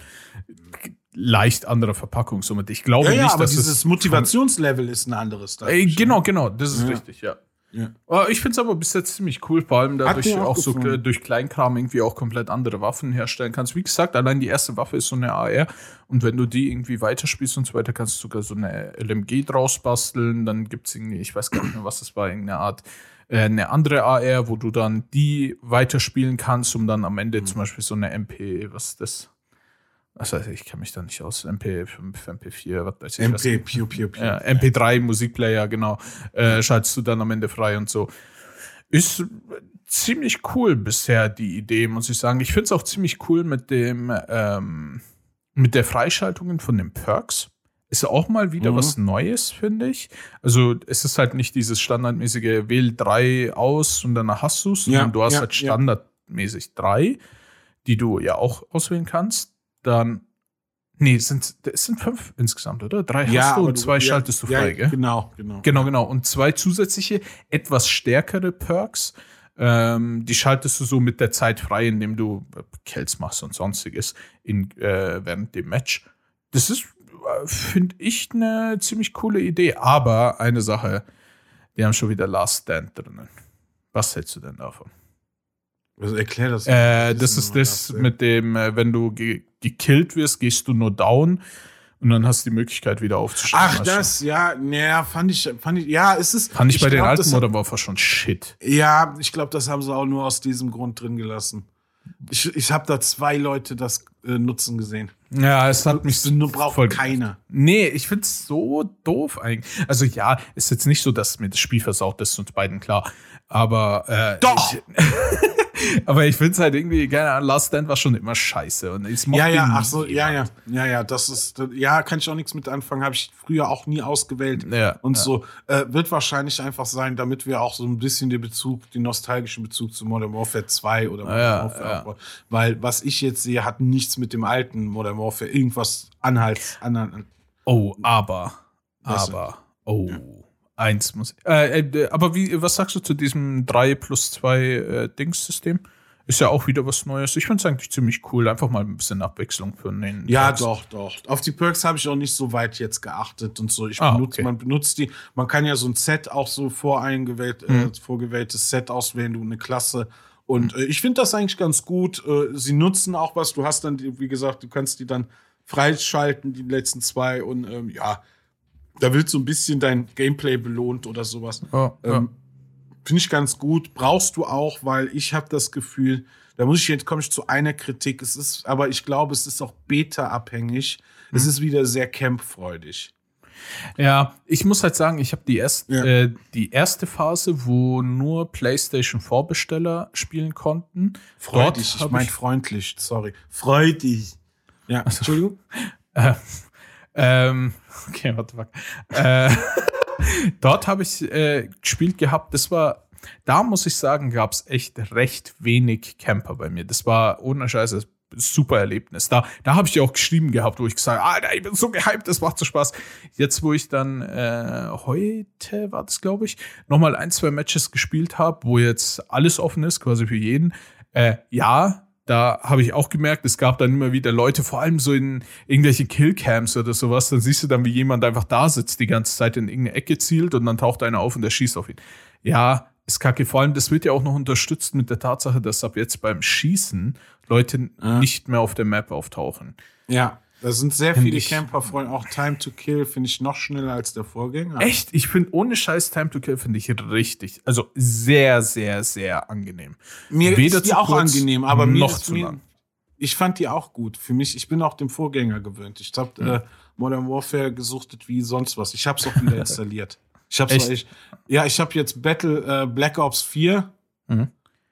leicht anderer Verpackung. Somit ich glaube Ja, ja, nicht, aber dass dieses es Motivationslevel ist ein anderes. Dadurch, genau, ne? genau, das ist Ja. richtig, ja. Ja. Aber ich finde es aber bis jetzt ziemlich cool, vor allem dadurch auch auch so äh, durch Kleinkram irgendwie auch komplett andere Waffen herstellen kannst. Wie gesagt, allein die erste Waffe ist so eine AR und wenn du die irgendwie weiterspielst und so weiter, kannst du sogar so eine LMG draus basteln. Dann gibt es irgendwie, ich weiß gar nicht mehr, was das war, irgendeine Art, äh, eine andere AR, wo du dann die weiterspielen kannst, um dann am Ende Mhm. zum Beispiel so eine MP, was ist das? Was weiß ich, kenne mich da nicht aus. MP5, MP4, was weiß ich. was MP, Piu, Piu, Piu. ja, MP3 Musikplayer, genau. Äh, schaltest du dann am Ende frei und so. Ist ziemlich cool bisher die Idee, muss ich sagen. Ich finde es auch ziemlich cool mit dem ähm, mit der Freischaltungen von den Perks. Ist auch mal wieder Mhm. was Neues, finde ich. Also es ist halt nicht dieses standardmäßige Wähl drei aus und dann hast du es, sondern Ja, du hast ja, halt ja. standardmäßig drei, die du ja auch auswählen kannst. Dann Nee, es sind, es sind fünf insgesamt, oder? Drei hast du und zwei ja, schaltest du ja, frei, gell? Genau, genau. Genau, genau. Und zwei zusätzliche, etwas stärkere Perks. Ähm, die schaltest du so mit der Zeit frei, indem du äh, Kills machst und sonstiges in, äh, während dem Match. Das ist, äh, finde ich, eine ziemlich coole Idee. Aber eine Sache, die haben schon wieder Last Stand drinnen. Was hältst du denn davon? Also erklär das. Äh, das ist das ja. mit dem, äh, wenn du ge gekillt wirst, gehst du nur down und dann hast du die Möglichkeit wieder aufzustehen. Ach, das, ja, naja, fand ich, fand ich, ja, es ist. Fand ich, bei den glaub, alten das- Modern Warfare schon shit. Ja, ich glaube, das haben sie auch nur aus diesem Grund drin gelassen. Ich, ich habe da zwei Leute das äh, nutzen gesehen. Ja, es hat mich nur braucht voll- keiner. Nee, ich find's so doof eigentlich. Also ja, ist jetzt nicht so, dass mir das Spiel versaut ist, uns beiden klar. Aber äh, Doch! Ich, [LAUGHS] aber ich find's halt irgendwie, Ahnung, Last Stand war schon immer scheiße. Und ich Ja, ja, ach so, ja, ja, ja, ja, das ist, ja, kann ich auch nichts mit anfangen, habe ich früher auch nie ausgewählt Ja, und ja. so. Äh, wird wahrscheinlich einfach sein, damit wir auch so ein bisschen den Bezug, den nostalgischen Bezug zu Modern Warfare 2 oder Modern Ja, Warfare ja. Weil was ich jetzt sehe, hat nichts mit dem alten Modern Warfare irgendwas Anhalts, an, Oh, aber, aber, oh, eins muss. Äh, äh, aber wie, was sagst du zu diesem 3 plus 2 äh, Dings-System? Ist ja auch wieder was Neues. Ich find's eigentlich ziemlich cool. Einfach mal ein bisschen Abwechslung für den. Ja, Perks. doch, doch. Auf die Perks habe ich auch nicht so weit jetzt geachtet und so. Ich Ah, benutze, okay. man benutzt die, man kann ja so ein Set auch so voreingewählt, Mhm. äh, vorgewähltes Set auswählen, du eine Klasse. Und äh, ich finde das eigentlich ganz gut. Äh, sie nutzen auch was. Du hast dann, die, wie gesagt, du kannst die dann freischalten, die letzten zwei. Und ähm, ja, da wird so ein bisschen dein Gameplay belohnt oder sowas. Ja, ja. Ähm, Finde ich ganz gut. Brauchst du auch, weil ich habe das Gefühl, da muss ich jetzt komme ich zu einer Kritik. Es ist, aber ich glaube, es ist auch beta-abhängig. Mhm. Es ist wieder sehr campfreudig. Ja, ich muss halt sagen, ich habe die, erst, Ja. äh, die erste Phase, wo nur PlayStation Vorbesteller spielen konnten. Freudig, ich meine freundlich, sorry. Freudig. Ja, Entschuldigung. [LAUGHS] Äh, ähm, [LAUGHS] okay, warte mal. Äh, [LAUGHS] dort habe ich äh, gespielt gehabt. Das war, da muss ich sagen, gab es echt recht wenig Camper bei mir. Das war ohne Scheiße super Erlebnis. Da, da habe ich dir auch geschrieben gehabt, wo ich gesagt habe, Alter, ich bin so gehypt, das macht so Spaß. Jetzt, wo ich dann äh, heute war das, glaube ich, nochmal ein, zwei Matches gespielt habe, wo jetzt alles offen ist, quasi für jeden. Äh, ja, da habe ich auch gemerkt, es gab dann immer wieder Leute, vor allem so in irgendwelche Killcams oder sowas, dann siehst du dann, wie jemand einfach da sitzt, die ganze Zeit in irgendeine Ecke zielt und dann taucht einer auf und der schießt auf ihn. Ja, ist kacke. Vor allem, das wird ja auch noch unterstützt mit der Tatsache, dass ab jetzt beim Schießen Leute Ja. nicht mehr auf der Map auftauchen. Ja, da sind sehr viele ich- Camper freuen. Auch Time to Kill finde ich noch schneller als der Vorgänger. Echt? Ich finde, ohne Scheiß Time to Kill finde ich richtig, also sehr, sehr, sehr angenehm. Mir Weder ist die zu auch angenehm, aber mir noch ist zu mir, lang. Ich fand die auch gut. Für mich, ich bin auch dem Vorgänger gewöhnt. Ich habe Hm. äh, Modern Warfare gesuchtet wie sonst was. Ich habe es auch wieder [LAUGHS] installiert. Ich habe echt, ja, ich habe jetzt Battle äh, Black Ops 4 Mhm.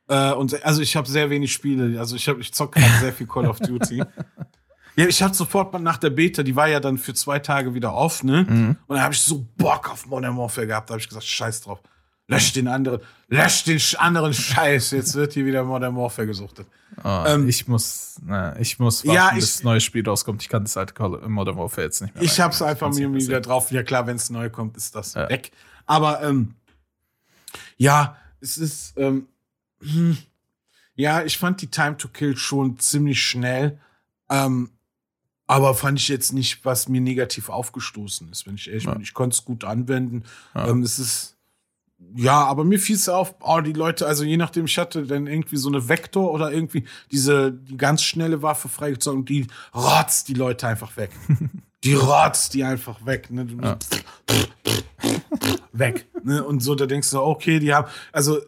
äh, und also ich habe sehr wenig Spiele. Also ich habe ich zocke gerade sehr viel Call of [LAUGHS] Duty. Ja, ich hatte sofort mal nach der Beta, die war ja dann für zwei Tage wieder off, ne? Mhm. Und da habe ich so Bock auf Modern Warfare gehabt. Da habe ich gesagt, scheiß drauf. Lösch den anderen, lösch den anderen Scheiß. Jetzt wird hier wieder Modern Warfare gesuchtet. Ah, Ähm, ich muss, na, ich muss warten, ja, bis ich- das neue Spiel rauskommt. Ich kann das alte Call Modern Warfare jetzt nicht mehr. Ich hab's einfach Kann's mir wieder drauf. Ja klar, wenn es neu kommt, ist das Ja. weg. Aber ähm, ja, es ist ähm, hm, ja, ich fand die Time to Kill schon ziemlich schnell. Ähm, aber fand ich jetzt nicht, was mir negativ aufgestoßen ist, wenn ich ehrlich Ja. bin. Ich konnte es gut anwenden. Ja. Ähm, es ist ja, aber mir fiel es auf, oh, die Leute, also je nachdem, ich hatte dann irgendwie so eine Vektor oder irgendwie diese die ganz schnelle Waffe freigezogen und die rotzt die Leute einfach weg. [LAUGHS] die rotzt die einfach weg. Ne? Ja. Weg. Ne? Und so, da denkst du, okay, die haben, also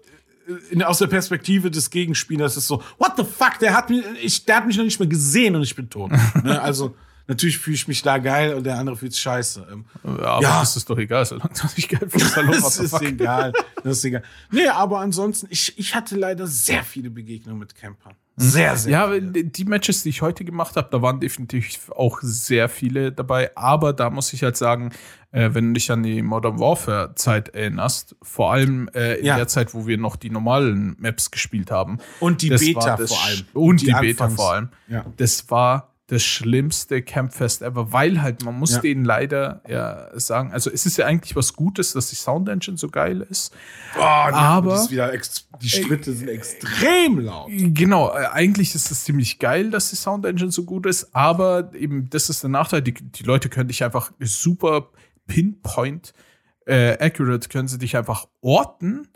in, aus der Perspektive des Gegenspielers ist so, what the fuck, der hat mich, ich, der hat mich noch nicht mehr gesehen und ich bin tot. [LAUGHS] ne? Also natürlich fühle ich mich da geil und der andere fühlt sich scheiße. Ähm, Ja, aber Ja. das ist doch egal, solange du dich geil fühlst. Hallo, das ist egal. Das ist egal. Nee, aber ansonsten, ich, ich hatte leider sehr viele Begegnungen mit Campern. Hm. Sehr, sehr Ja, viele. die die Matches, die ich heute gemacht habe, da waren definitiv auch sehr viele dabei. Aber da muss ich halt sagen, äh, wenn du dich an die Modern Warfare Zeit erinnerst, vor allem äh, in Ja. der Zeit, wo wir noch die normalen Maps gespielt haben. Und die Beta vor allem. Sch- Und die, Beta Anfangs- vor allem. Ja. Das war das schlimmste Campfest ever, weil halt, man muss Ja. denen leider ja sagen, also es ist ja eigentlich was Gutes, dass die Sound Engine so geil ist. Oh, Aber- die Schritte sind extrem laut. Genau, äh, eigentlich ist es ziemlich geil, dass die Sound Engine so gut ist, aber eben das ist der Nachteil, die, die Leute können dich einfach super pinpoint äh, accurate, können sie dich einfach orten,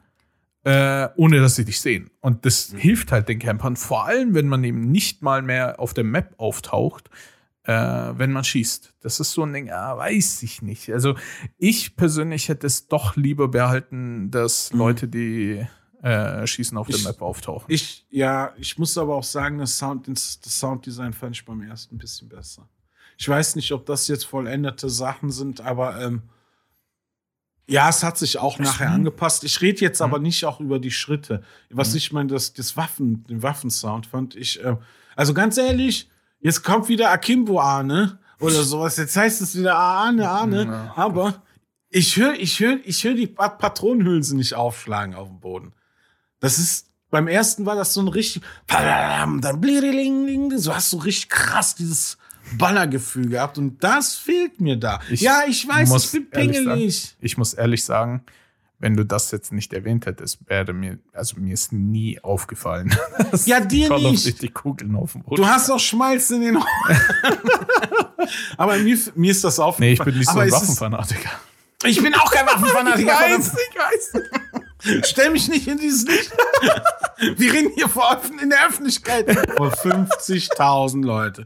äh, ohne dass sie dich sehen. Und das hilft halt den Campern, vor allem wenn man eben nicht mal mehr auf der Map auftaucht, äh, wenn man schießt. Das ist so ein Ding, ah, weiß ich nicht. Also ich persönlich hätte es doch lieber behalten, dass Leute, die äh, Schießen auf Ich- der Map auftauchen. Ich, ja, ich muss aber auch sagen, das, Sound, das Sounddesign fand ich beim ersten ein bisschen besser. Ich weiß nicht, ob das jetzt vollendete Sachen sind, aber ähm, ja, es hat sich auch nachher angepasst. Ich rede jetzt aber nicht auch über die Schritte. Was ich meine, das, das Waffen, den Waffensound fand ich, äh, also ganz ehrlich, jetzt kommt wieder Akimbo Ahne oder sowas. Jetzt heißt es wieder Ahne, Ahne, Ja. aber ich höre ich hör, ich hör die Pat Patronenhülse nicht aufschlagen auf dem Boden. Das ist, beim ersten war das so ein richtig, so hast du richtig krass dieses Ballergefühl gehabt und das fehlt mir da. Ich ja, ich weiß, ich bin pingelig. Ich muss ehrlich sagen, wenn du das jetzt nicht erwähnt hättest, wäre mir, also mir ist nie aufgefallen. [LAUGHS] Ja, die dir nicht. Duty Kugeln auf Boden. Du hast doch Schmalz in den Ohren. [LAUGHS] Aber mir, mir ist das aufgefallen. nee, ich bin nicht so ein Waffenfanatiker. Ich bin auch kein Waffenfanatiker. [LAUGHS] verdammt. ich weiß. Stell mich nicht in dieses Licht. Wir reden hier vor in der Öffentlichkeit. Vor 50.000 Leute.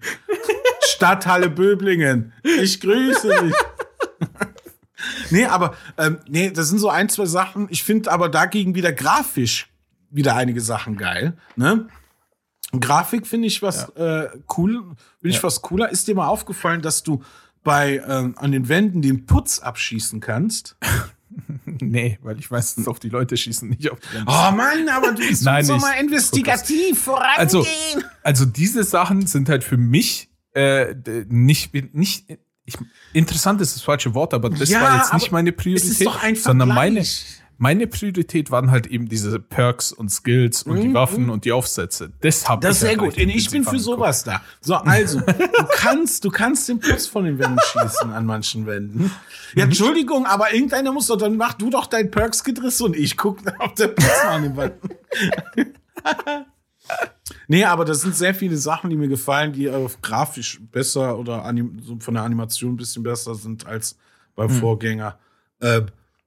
Stadthalle Böblingen. Ich grüße dich. [LAUGHS] Nee, aber ähm, nee, das sind so ein, zwei Sachen. Ich finde aber dagegen wieder grafisch wieder einige Sachen geil. Ne? Grafik finde ich was äh, cool, bin ich Ja. was cooler. Ist dir mal aufgefallen, dass du bei ähm, an den Wänden den Putz abschießen kannst? [LAUGHS] Nee, weil ich meistens auf die Leute schießen, nicht auf die Wände. Oh Mann, aber du bist [LAUGHS] Nein, so mal investigativ vorangehen. Also, also diese Sachen sind halt für mich äh, nicht, nicht ich, interessant ist das falsche Wort, aber das Ja, war jetzt nicht meine Priorität, sondern meine, meine Priorität waren halt eben diese Perks und Skills und die Mhm, Waffen und die Aufsätze. Das habe Das ist sehr halt gut. richtig Ich bin für sowas da. So, also, du kannst, du kannst den Putz von den Wänden schießen an manchen Wänden. Ja, Entschuldigung, aber irgendeiner muss doch, dann mach du doch dein Perks-Gedriss und ich guck, ob der mal an den Wänden. [LAUGHS] Nee, aber das sind sehr viele Sachen, die mir gefallen, die äh, grafisch besser oder so von der Animation ein bisschen besser sind als beim Hm. Vorgänger. Äh,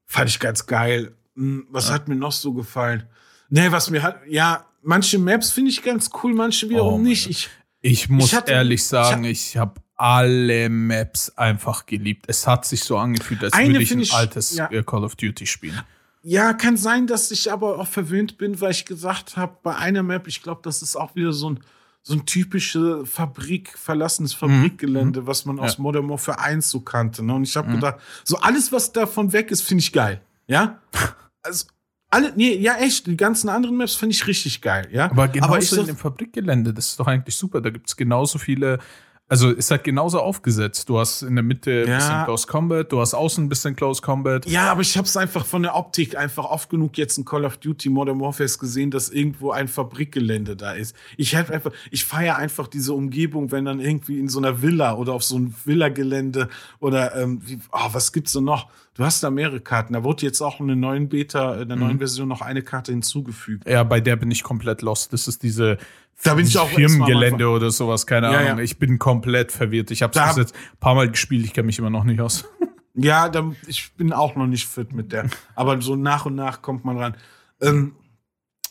fand ich ganz geil. Hm, Was hat mir noch so gefallen? Nee, was mir hat, ja, manche Maps finde ich ganz cool, manche wiederum Oh nicht. Ich, Ich muss hatte- ehrlich ich sagen, ich habe alle Maps einfach geliebt. Es hat sich so angefühlt, als würde ich ein ich- altes ja. Call of Duty spielen. Ja, kann sein, dass ich aber auch verwöhnt bin, weil ich gesagt habe, bei einer Map, ich glaube, das ist auch wieder so ein, so ein typische Fabrik, verlassenes Fabrikgelände, was man aus Ja. Modern Warfare 1 so kannte. Ne? Und ich habe gedacht, so alles, was davon weg ist, finde ich geil. Ja? [LAUGHS] Also, alle, nee, ja, echt, die ganzen anderen Maps finde ich richtig geil, ja. Aber genauso ich in dem Fabrikgelände, das ist doch eigentlich super. Da gibt es genauso viele, also ist halt genauso aufgesetzt. Du hast in der Mitte ein Ja. bisschen Close Combat, du hast außen ein bisschen Close Combat. Ja, aber ich habe es einfach von der Optik einfach oft genug jetzt in Call of Duty Modern Warfare gesehen, dass irgendwo ein Fabrikgelände da ist. Ich halt einfach, ich feiere einfach diese Umgebung, wenn dann irgendwie in so einer Villa oder auf so einem Villagelände oder ähm, wie, oh, was gibt's denn noch? Du hast da mehrere Karten. Da wurde jetzt auch in der neuen Beta, in der Mhm. neuen Version noch eine Karte hinzugefügt. Ja, bei der bin ich komplett lost. Das ist diese Da bin ich auch Firmengelände oder sowas, keine Ja, Ahnung. ja. Ich bin komplett verwirrt. Ich habe es jetzt ein paar Mal gespielt, ich kenne mich immer noch nicht aus. [LAUGHS] Ja, da, ich bin auch noch nicht fit mit der. Aber so nach und nach kommt man ran. Ähm,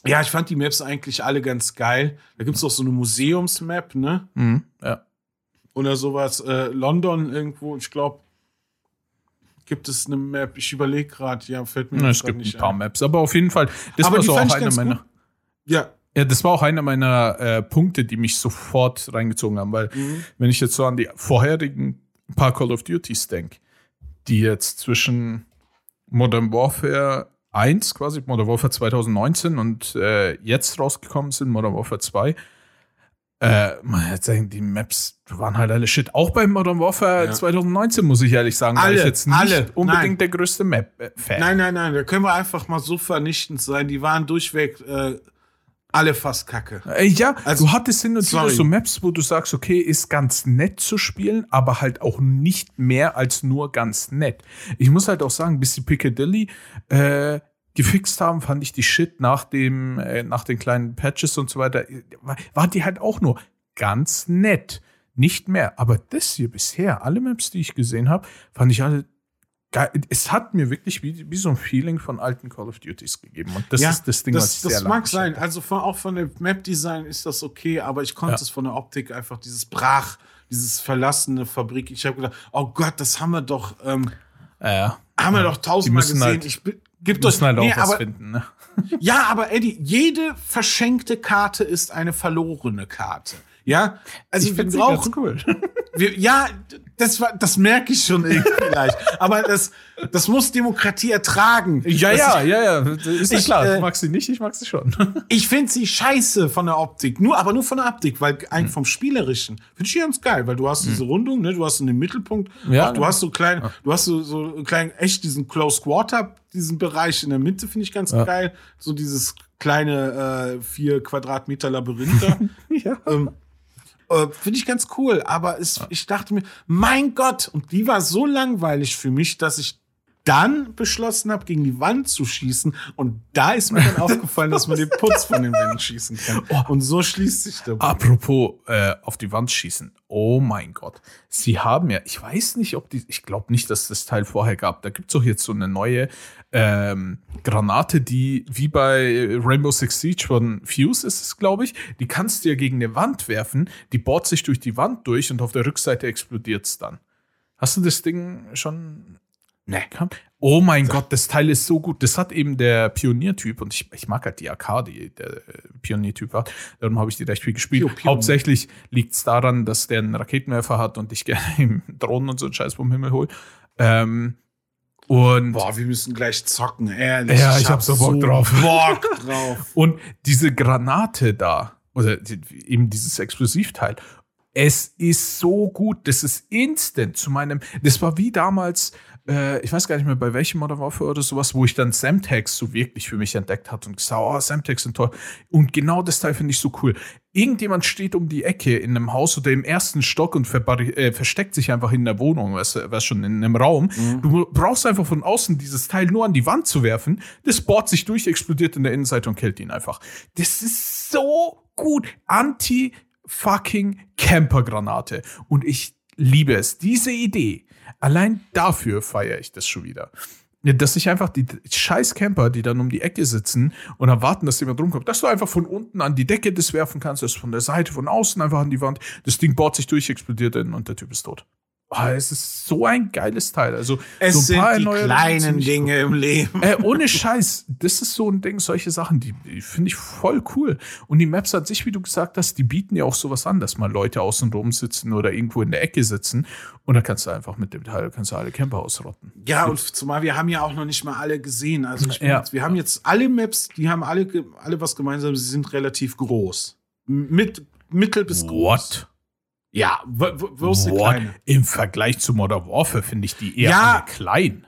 ja, ich fand die Maps eigentlich alle ganz geil. Da gibt's auch so eine Museumsmap, ne? Mhm, ja. Oder sowas. Äh, London irgendwo, ich glaube, gibt es eine Map. Ich überlege gerade, ja, fällt mir jetzt Es gibt nicht ein paar ein. Maps, aber auf jeden Fall, das Aber war so auch ganz meiner. gut. Ja, Ja, das war auch einer meiner äh, Punkte, die mich sofort reingezogen haben, weil Mhm. wenn ich jetzt so an die vorherigen paar Call of Duties denke, die jetzt zwischen Modern Warfare 1, quasi Modern Warfare 2019 und äh, jetzt rausgekommen sind, Modern Warfare 2, äh, man hat sagen, die Maps waren halt alle shit. Auch bei Modern Warfare Ja. 2019, muss ich ehrlich sagen, war Alle, ich jetzt nicht alle, unbedingt nein. der größte Map-Fan. nein, nein, nein, da können wir einfach mal so vernichtend sein. Die waren durchweg äh, alle fast kacke. Äh, Ja, Also, du hattest hin und wieder so Maps, wo du sagst, okay, ist ganz nett zu spielen, aber halt auch nicht mehr als nur ganz nett. Ich muss halt auch sagen, bis die Piccadilly äh, gefixt haben, fand ich die Shit nach dem, äh, nach den kleinen Patches und so weiter, äh, war, war die halt auch nur ganz nett. Nicht mehr. Aber das hier bisher, alle Maps, die ich gesehen habe, fand ich alle geil. Es hat mir wirklich wie, wie so ein Feeling von alten Call of Duties gegeben. Und das ja, ist das Ding, das, was ich das sehr mag lange sein. schätze. Also von, auch von dem Map-Design ist das okay, aber ich konnte Ja. es von der Optik einfach dieses Brach, dieses verlassene Fabrik. Ich habe gedacht, oh Gott, das haben wir doch, ähm, ja. haben wir doch tausendmal gesehen. halt- ich bin, gibt Müssen halt auch nee, was aber, finden, ne? [LAUGHS] Ja, aber Eddie, jede verschenkte Karte ist eine verlorene Karte. Ja, also wir find's brauchen, ganz cool. [LAUGHS] wir, ja, das war, das merke ich schon irgendwie [LAUGHS] vielleicht. Aber das, das muss Demokratie ertragen. Ja, Das ja, ja, ja. Ist ja Ich, klar. äh, du magst sie nicht, ich mag sie schon. [LAUGHS] Ich finde sie scheiße von der Optik. Nur, aber nur von der Optik, weil Hm. eigentlich vom Spielerischen finde ich die ganz geil, weil du hast diese Rundung, ne, du hast in den Mittelpunkt, Ja, auch, du hast so klein, du hast so, so klein, echt diesen Close Quarter, diesen Bereich in der Mitte finde ich ganz Ja. geil. So dieses kleine, äh, vier Quadratmeter Labyrinth [LAUGHS] ja. ähm, äh, Finde ich ganz cool, aber es, ich dachte mir, mein Gott, und die war so langweilig für mich, dass ich dann beschlossen habe, gegen die Wand zu schießen. Und da ist mir dann [LAUGHS] aufgefallen, dass man den Putz von den Wänden schießen kann. Und so schließt sich der Bogen. Apropos äh, auf die Wand schießen. Oh mein Gott. Sie haben ja, ich weiß nicht, ob die, ich glaube nicht, dass das Teil vorher gab. Da gibt es doch jetzt so eine neue ähm, Granate, die wie bei Rainbow Six Siege von Fuse ist es, glaube ich. Die kannst du ja gegen eine Wand werfen, die bohrt sich durch die Wand durch und auf der Rückseite explodiert es dann. Hast du das Ding schon Kam. Oh mein Gott, das Teil ist so gut. Das hat eben der Pioniertyp und ich, ich mag halt die AK, die der äh, Pioniertyp war. Darum habe ich die recht viel gespielt. Pio, Pionier. Hauptsächlich liegt es daran, dass der einen Raketenwerfer hat und ich [LAUGHS] gerne ihm Drohnen und so einen Scheiß vom Himmel hole. Ähm, und, Boah, wir müssen gleich zocken, ehrlich. Ja, ich hab so Bock drauf. Bock [LAUGHS] drauf. und diese Granate da, oder eben dieses Explosivteil, es ist so gut, das ist instant zu meinem, das war wie damals, äh, ich weiß gar nicht mehr bei welchem Modern Warfare oder sowas, wo ich dann Semtex so wirklich für mich entdeckt hatte und gesagt, oh, Semtex sind toll. Und genau das Teil finde ich so cool. Irgendjemand steht um die Ecke in einem Haus oder im ersten Stock und äh, versteckt sich einfach in der Wohnung, was, was schon in einem Raum. Du brauchst einfach von außen dieses Teil nur an die Wand zu werfen. Das bohrt sich durch, explodiert in der Innenseite und killt ihn einfach. Das ist so gut. Anti fucking Campergranate. Und ich liebe es. Diese Idee, allein dafür feiere ich das schon wieder. Dass ich einfach die scheiß Camper, die dann um die Ecke sitzen und erwarten, dass jemand rumkommt, dass du einfach von unten an die Decke das werfen kannst, das von der Seite, von außen einfach an die Wand. Das Ding bohrt sich durch, explodiert und der Typ ist tot. Oh, es ist so ein geiles Teil. Also, Es so ein sind paar die Erneuerungen kleinen Dinge im Leben. äh, ohne Scheiß, das ist so ein Ding, solche Sachen, die, die finde ich voll cool. Und die Maps an sich, wie du gesagt hast, die bieten ja auch sowas an, dass mal Leute außen rum sitzen oder irgendwo in der Ecke sitzen. Und da kannst du einfach mit dem Teil kannst du alle Camper ausrotten. Ja, und zumal wir haben ja auch noch nicht mal alle gesehen. Also Ja. jetzt, wir haben jetzt alle Maps, die haben alle, alle was gemeinsam, sie sind relativ groß. Mit, mittel bis groß. Ja, die What? kleine? Im Vergleich zu Modern Warfare finde ich die eher Ja. klein.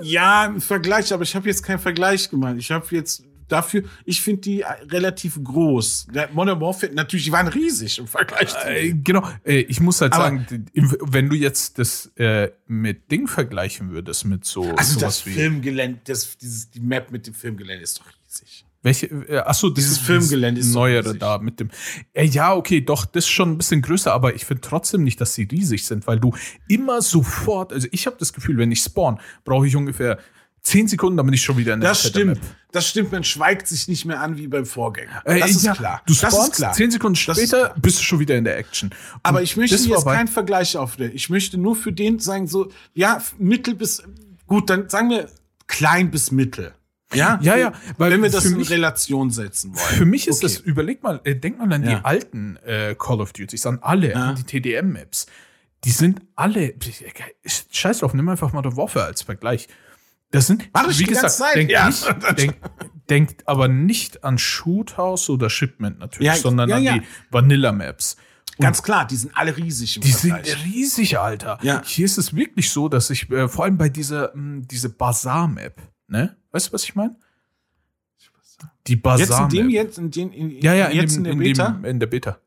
Ja, im Vergleich, aber ich habe jetzt keinen Vergleich gemacht. Ich habe jetzt dafür, ich finde die relativ groß. Der Modern Warfare, natürlich, die waren riesig im Vergleich. Äh, genau, äh, ich muss halt Aber- sagen, wenn du jetzt das äh, mit Ding vergleichen würdest, mit so also das. Filmgelände, das, dieses, die Map mit dem Filmgelände ist doch riesig. Welche, äh, achso, Dieses Filmgelände ist so neuere riesig. da mit dem. Äh, ja, okay, doch, das ist schon ein bisschen größer, aber ich finde trotzdem nicht, dass sie riesig sind, weil du immer sofort, also ich habe das Gefühl, wenn ich spawn, brauche ich ungefähr 10 Sekunden, dann bin ich schon wieder in der Das stimmt. Das stimmt, man schweigt sich nicht mehr an wie beim Vorgänger. Äh, Das ist ja, klar. Du das spawnst, ist klar. 10 Sekunden Das später bist du schon wieder in der Action. Und Aber ich möchte das jetzt keinen Vergleich aufnehmen. Ich möchte nur für den sagen, so, ja, mittel bis, gut, dann sagen wir klein bis mittel. Ja, Ja, ja, weil wenn wir das in mich- Relation setzen wollen. Für mich ist Okay. das, überleg mal, äh, denk mal an die Ja. alten äh, Call of Duties, an alle, Ja. die TDM-Maps. Die sind alle, scheiß drauf, nimm einfach mal der Warfare als Vergleich. Das sind, Mach ich wie die gesagt, ganze Zeit, denk ja. denk, denkt aber nicht an Shoothouse oder Shipment natürlich, sondern an die Vanilla-Maps. Ganz klar, die sind alle riesig im Die sind Vergleich. riesig, Alter. Ja. Hier ist es wirklich so, dass ich, äh, vor allem bei dieser, mh, diese Bazaar-Map, ne? Weißt du, was ich meine? Die Jetzt in Bazaar-Map. dem, jetzt in den, in, Ja, ja, in, jetzt dem, in der in, Beta. dem, in der Beta.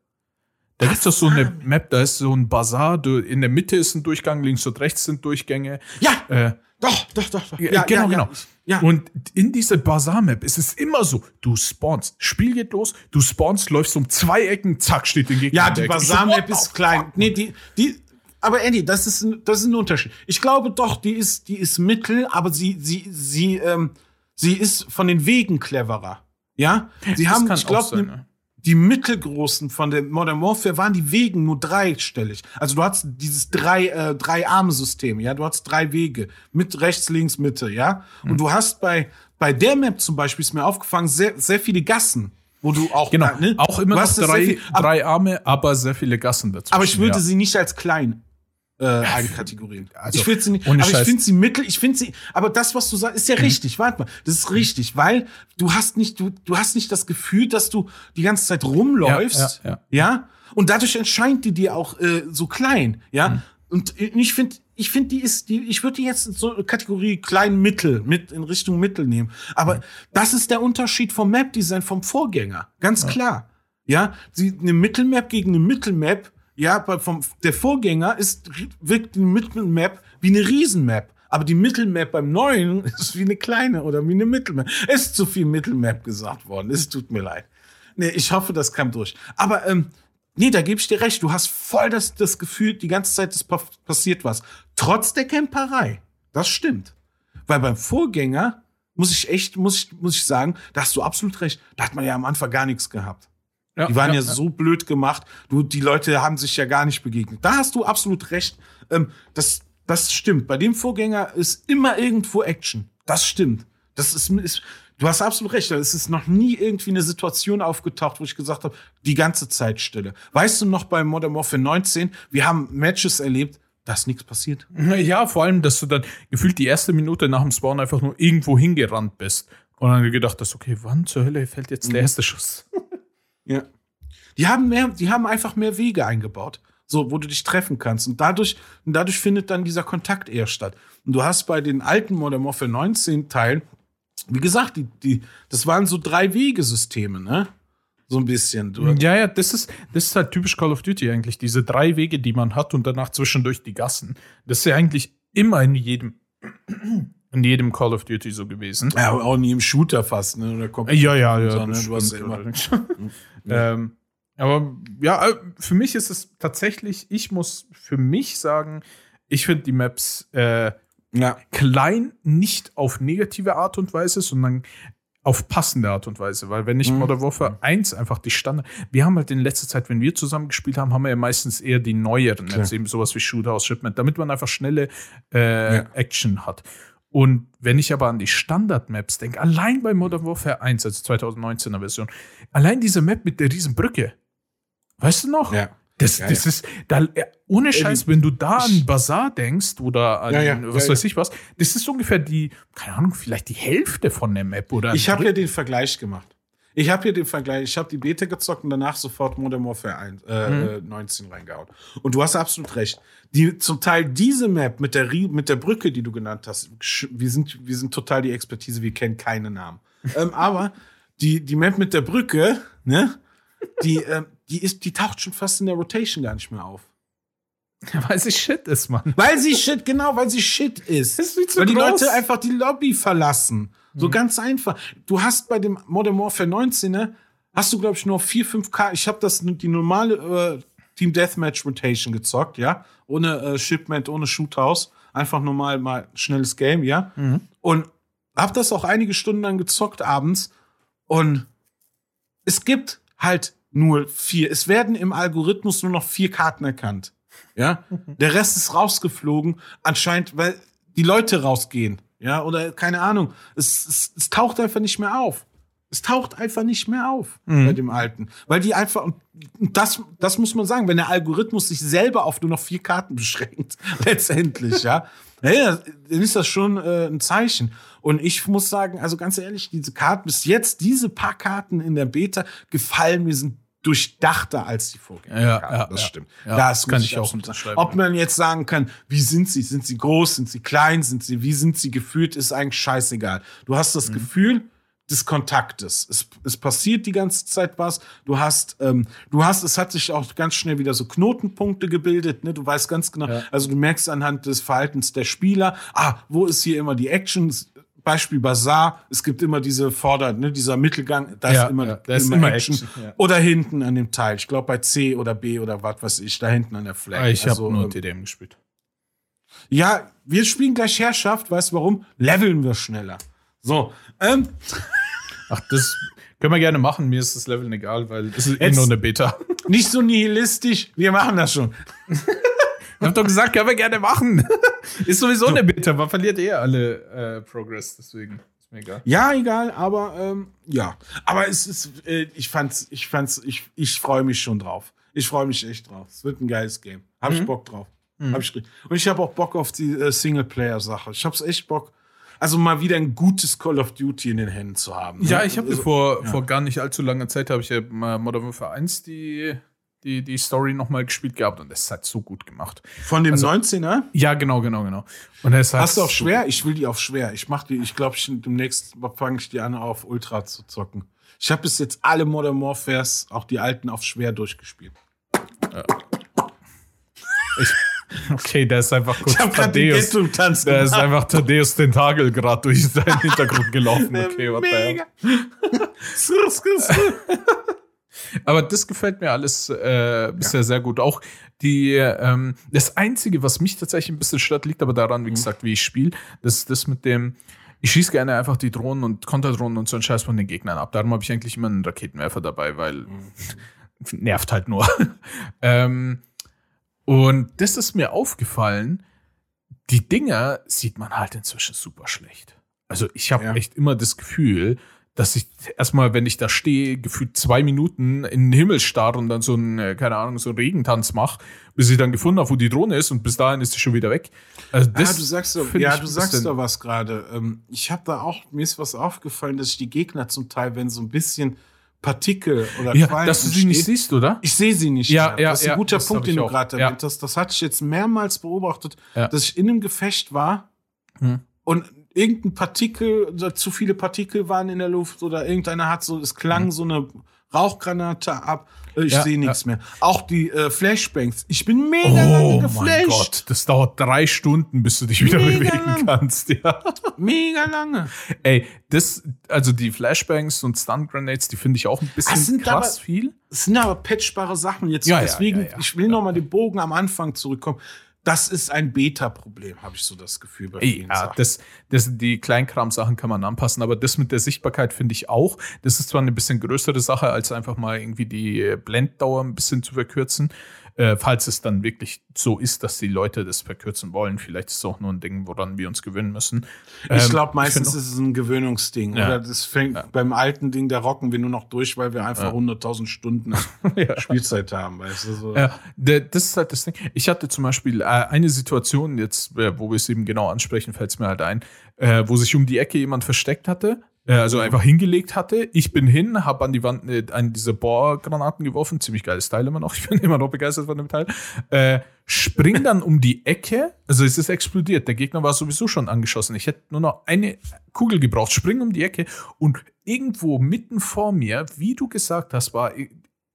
Da gibt es doch so eine Map, da ist so ein Bazar, du, in der Mitte ist ein Durchgang, links und rechts sind Durchgänge. ja, Äh, doch, doch, doch, doch. ja, genau, genau. Ja. Und in dieser Bazar-Map ist es immer so, du spawnst, Spiel geht los, du spawnst, läufst um zwei Ecken, zack, steht den Gegner. Ja, die what ist klein. Nee, die, die, aber Andy, das ist ein, das ist ein Unterschied. Ich glaube doch, die ist, die ist mittel, aber sie, sie, sie, ähm, sie ist von den Wegen cleverer. Ja? Sie Das haben, ich glaube, ne? die mittelgroßen von der Modern Warfare waren die Wegen nur dreistellig. Also du hast dieses drei, äh, drei Arme-System, ja, du hast drei Wege. Mit rechts, links, Mitte, ja. Und du hast bei, bei der Map zum Beispiel ist mir aufgefallen, sehr, sehr viele Gassen, wo du auch, Genau, ne? auch immer noch drei, viel- drei Arme, aber sehr viele Gassen dazwischen. aber ich würde ja. sie nicht als klein äh, einkategorieren. Also, ich würde sie nicht, aber ich Scheiß. finde sie mittel, ich finde sie, aber das, was du sagst, ist ja richtig, warte mal, das ist richtig, weil du hast nicht, du, du hast nicht das Gefühl, dass du die ganze Zeit rumläufst, Ja, ja, ja, und dadurch erscheint die dir auch äh, so klein, ja, Mhm. und ich finde, ich finde, die ist, die, ich würde die jetzt in so eine Kategorie klein Mittel mit in Richtung Mittel nehmen, aber Mhm. das ist der Unterschied vom Map-Design vom Vorgänger, ganz klar, ja, sie, eine Mittelmap gegen eine Mittelmap, ja, vom, der Vorgänger ist, wirkt die Mittelmap wie eine Riesenmap. Aber die Mittelmap beim neuen [LAUGHS] ist wie eine kleine oder wie eine Mittelmap. Es ist zu viel Mittelmap gesagt worden. Es tut mir leid. Nee, ich hoffe, das kam durch. Aber, ähm, nee, da gebe ich dir recht. Du hast voll das, das Gefühl, die ganze Zeit ist pa passiert was. Trotz der Camperei. Das stimmt. Weil beim Vorgänger muss ich echt, muss ich, muss ich sagen, da hast du absolut recht. Da hat man ja am Anfang gar nichts gehabt. Ja, Die waren ja, ja, so blöd gemacht. Du, die Leute haben sich ja gar nicht begegnet. Da hast du absolut recht. Ähm, das, das stimmt. Bei dem Vorgänger ist immer irgendwo Action. Das stimmt. Das ist, ist du hast absolut recht. Es ist noch nie irgendwie eine Situation aufgetaucht, wo ich gesagt habe, die ganze Zeit Stille. Weißt du noch bei Modern Warfare 19, wir haben Matches erlebt, da ist nichts passiert. [LAUGHS] Ja, vor allem, dass du dann gefühlt die erste Minute nach dem Spawn einfach nur irgendwo hingerannt bist. Und dann gedacht hast, okay, wann zur Hölle fällt jetzt Mhm. der erste Schuss? [LAUGHS] Ja. Die haben mehr, die haben einfach mehr Wege eingebaut. So, wo du dich treffen kannst. Und dadurch, und dadurch findet dann dieser Kontakt eher statt. Und du hast bei den alten Modern Warfare 19 Teilen, wie gesagt, die, die, das waren so drei Wegesysteme, ne? So ein bisschen. Du, Ja, ja, das ist, das ist halt typisch Call of Duty eigentlich. Diese drei Wege, die man hat und danach zwischendurch die Gassen. Das ist ja eigentlich immer in jedem, in jedem Call of Duty so gewesen. ja, auch nie im Shooter fast, ne? Ja, ja, ja. So, ne? Du hast ja immer. [LAUGHS] ähm, aber ja, äh, für mich ist es tatsächlich, ich muss für mich sagen, ich finde die Maps äh, Ja. klein, nicht auf negative Art und Weise, sondern auf passende Art und Weise. Weil wenn ich Mhm. Modern Warfare 1 einfach die Standard. Wir haben halt in letzter Zeit, wenn wir zusammen gespielt haben, haben wir ja meistens eher die neueren Klar. Eben sowas wie Shooter Shipment, damit man einfach schnelle äh, Ja. Action hat. Und wenn ich aber an die Standard-Maps denke, allein bei Modern Warfare 1, also 2019er Version, allein diese Map mit der riesen Brücke, weißt du noch? Ja. Das, Ja, das ist, da, äh, ohne Scheiß, wenn du da an Bazar denkst oder an Ja, ja, was ja, weiß ich was, das ist ungefähr die, keine Ahnung, vielleicht die Hälfte von der Map oder Ich habe ja den Vergleich gemacht. Ich habe hier den Vergleich, ich habe die Beta gezockt und danach sofort Modern Warfare 1, äh, Mhm. äh, 19 reingehauen. Und du hast absolut recht. Die, zum Teil diese Map mit der, mit der Brücke, die du genannt hast, wir sind, wir sind total die Expertise, wir kennen keine Namen. [LAUGHS] ähm, aber die, die Map mit der Brücke, ne, die, ähm, die, ist, die taucht schon fast in der Rotation gar nicht mehr auf. [LAUGHS] Weil sie Shit ist, Mann. Weil sie Shit, genau, weil sie Shit ist. Ist weil die groß. Leute einfach die Lobby verlassen. So Mhm. ganz einfach. Du hast bei dem Modern Warfare 19, ne, hast du, glaube ich, nur 4, 5 K. Ich habe das die normale äh, Team Deathmatch Rotation gezockt, ja. Ohne äh, Shipment, ohne Shoothouse. Einfach normal mal schnelles Game, ja. Mhm. Und hab das auch einige Stunden dann gezockt abends. Und es gibt halt nur vier. Es werden im Algorithmus nur noch vier Karten erkannt. Ja, [LAUGHS] der Rest ist rausgeflogen, anscheinend, weil die Leute rausgehen. Ja, oder keine Ahnung. Es, es, es taucht einfach nicht mehr auf. Es taucht einfach nicht mehr auf Mhm. bei dem Alten. Weil die einfach, und das, das muss man sagen, wenn der Algorithmus sich selber auf nur noch vier Karten [LAUGHS] beschränkt, letztendlich, [LAUGHS] ja, ja, dann ist das schon äh, ein Zeichen. Und ich muss sagen, also ganz ehrlich, diese Karten, bis jetzt, diese paar Karten in der Beta gefallen mir, sind durchdachter als die Vorgänger. Ja, ja, das ja. stimmt. Ja, das kann ich auch unterschreiben. Ob man jetzt sagen kann, wie sind sie? Sind sie groß? Sind sie klein? Sind sie, wie sind sie gefühlt? Ist eigentlich scheißegal. Du hast Mhm. das Gefühl des Kontaktes. Es, es passiert die ganze Zeit was. Du hast, ähm, du hast, es hat sich auch ganz schnell wieder so Knotenpunkte gebildet. Ne? Du weißt ganz genau, also du merkst anhand des Verhaltens der Spieler, ah, wo ist hier immer die Action? Beispiel Bazaar, es gibt immer diese Vorder, ne, dieser Mittelgang, da Ja, ist immer, ja, da ist immer Action, ja. Oder hinten an dem Teil. Ich glaube bei C oder B oder was weiß ich, da hinten an der Flag. Ah, Ich habe Also, nur ähm, TDM gespielt. ja, wir spielen gleich Herrschaft, weißt du warum? Leveln wir schneller. So, ähm, [LAUGHS] Ach, das können wir gerne machen. Mir ist das Level egal, weil das ist eh nur eine Beta. nicht so nihilistisch, wir machen das schon. [LAUGHS] Ich hab doch gesagt, können wir gerne machen. [LAUGHS] ist sowieso eine Beta. Man verliert eh alle äh, Progress, deswegen. Ist mir egal. Ja, egal, aber ähm, ja. Aber es ist, äh, ich fand's, ich fand's, ich, ich freue mich schon drauf. Ich freue mich echt drauf. Es wird ein geiles Game. Hab ich Bock drauf. Hab ich, und ich habe auch Bock auf die äh, Singleplayer-Sache. Ich hab's echt Bock. Also mal wieder ein gutes Call of Duty in den Händen zu haben. Ja, ne? ich habe also, vor, vor gar nicht allzu langer Zeit habe ich ja mal Modern Warfare 1 die, die, die Story nochmal gespielt gehabt und das ist halt so gut gemacht. Von dem also- 19er? Ja, genau, genau, genau. Und das Hast du auf so- schwer? Ich will die auf schwer. Ich mach die, ich glaube, ich, demnächst fange ich die an, auf Ultra zu zocken. Ich habe bis jetzt alle Modern Warfares, auch die alten, auf schwer durchgespielt. Okay, der ist einfach kurz Ich den. Ghetto-Tanz Der ist einfach Thaddeus Tentakel gerade durch seinen Hintergrund gelaufen. [LAUGHS] Okay, hell. Mega. [LAUGHS] Aber das gefällt mir alles äh, bisher sehr gut. Auch die, ähm, das Einzige, was mich tatsächlich ein bisschen stört, liegt aber daran, wie gesagt, wie ich spiele. Das ist das mit dem, ich schieße gerne einfach die Drohnen und Konterdrohnen und so einen Scheiß von den Gegnern ab. Darum habe ich eigentlich immer einen Raketenwerfer dabei, weil [LAUGHS] nervt halt nur. [LAUGHS] ähm, und das ist mir aufgefallen, die Dinger sieht man halt inzwischen super schlecht. Also ich habe Ja. echt immer das Gefühl, dass ich erstmal, wenn ich da stehe, gefühlt zwei Minuten in den Himmel starre und dann so einen, äh, keine Ahnung, so einen Regentanz mache, bis ich dann gefunden habe, wo die Drohne ist und bis dahin ist sie schon wieder weg. Also Ja, das du sagst doch, ja, du ein sagst da was gerade. Ähm, ich habe da auch, mir ist was aufgefallen, dass ich die Gegner zum Teil, wenn so ein bisschen Partikel oder Ja, Qualm dass du sie nicht siehst, oder? Ich sehe sie nicht. Ja, mehr. ja, das ist ein ja, guter Punkt, den du gerade erwähnt hast. Das hatte ich jetzt mehrmals beobachtet, Ja. dass ich in einem Gefecht war Hm. und irgendein Partikel zu viele Partikel waren in der Luft oder irgendeiner hat so, es klang so eine Rauchgranate ab. Äh, Ich. Ja, sehe nichts mehr. Auch die äh, Flashbangs. Ich bin mega lange Oh mein geflasht. Gott, das dauert drei Stunden, bis du dich wieder Mega bewegen lang. kannst. Ja. Mega lange. Ey, das, also die Flashbangs und Stun Grenades, die finde ich auch ein bisschen Das sind krass aber- viel. Es sind aber patchbare Sachen jetzt. Ja, ja, Deswegen, ja, ja. ich will noch mal den Bogen am Anfang zurückkommen. Das ist ein Beta-Problem, habe ich so das Gefühl bei vielen ja, Sachen. das, das, die Kleinkram-Sachen kann man anpassen, aber das mit der Sichtbarkeit finde ich auch. Das ist zwar eine bisschen größere Sache, als einfach mal irgendwie die Blenddauer ein bisschen zu verkürzen. Äh, falls es dann wirklich so ist, dass die Leute das verkürzen wollen. Vielleicht ist es auch nur ein Ding, woran wir uns gewöhnen müssen. Ich Ähm, glaube, meistens find ist es ein Gewöhnungsding. Ja. Oder das fängt beim alten Ding, da rocken wir nur noch durch, weil wir einfach 100.000 Stunden [LAUGHS] Ja. Spielzeit haben. Weißt du, so. Ja, das ist halt das Ding. Ich hatte zum Beispiel äh, eine Situation, jetzt, äh, wo wir es eben genau ansprechen, fällt es mir halt ein, äh, wo sich um die Ecke jemand versteckt hatte, also einfach hingelegt hatte. Ich bin hin, habe an die Wand äh, einen dieser Bohrgranaten geworfen, ziemlich geiles Teil immer noch, [LAUGHS] ich bin immer noch begeistert von dem Teil. Äh, spring dann um die Ecke, also es ist explodiert, der Gegner war sowieso schon angeschossen. Ich hätte nur noch eine Kugel gebraucht, spring um die Ecke und irgendwo mitten vor mir, wie du gesagt hast, war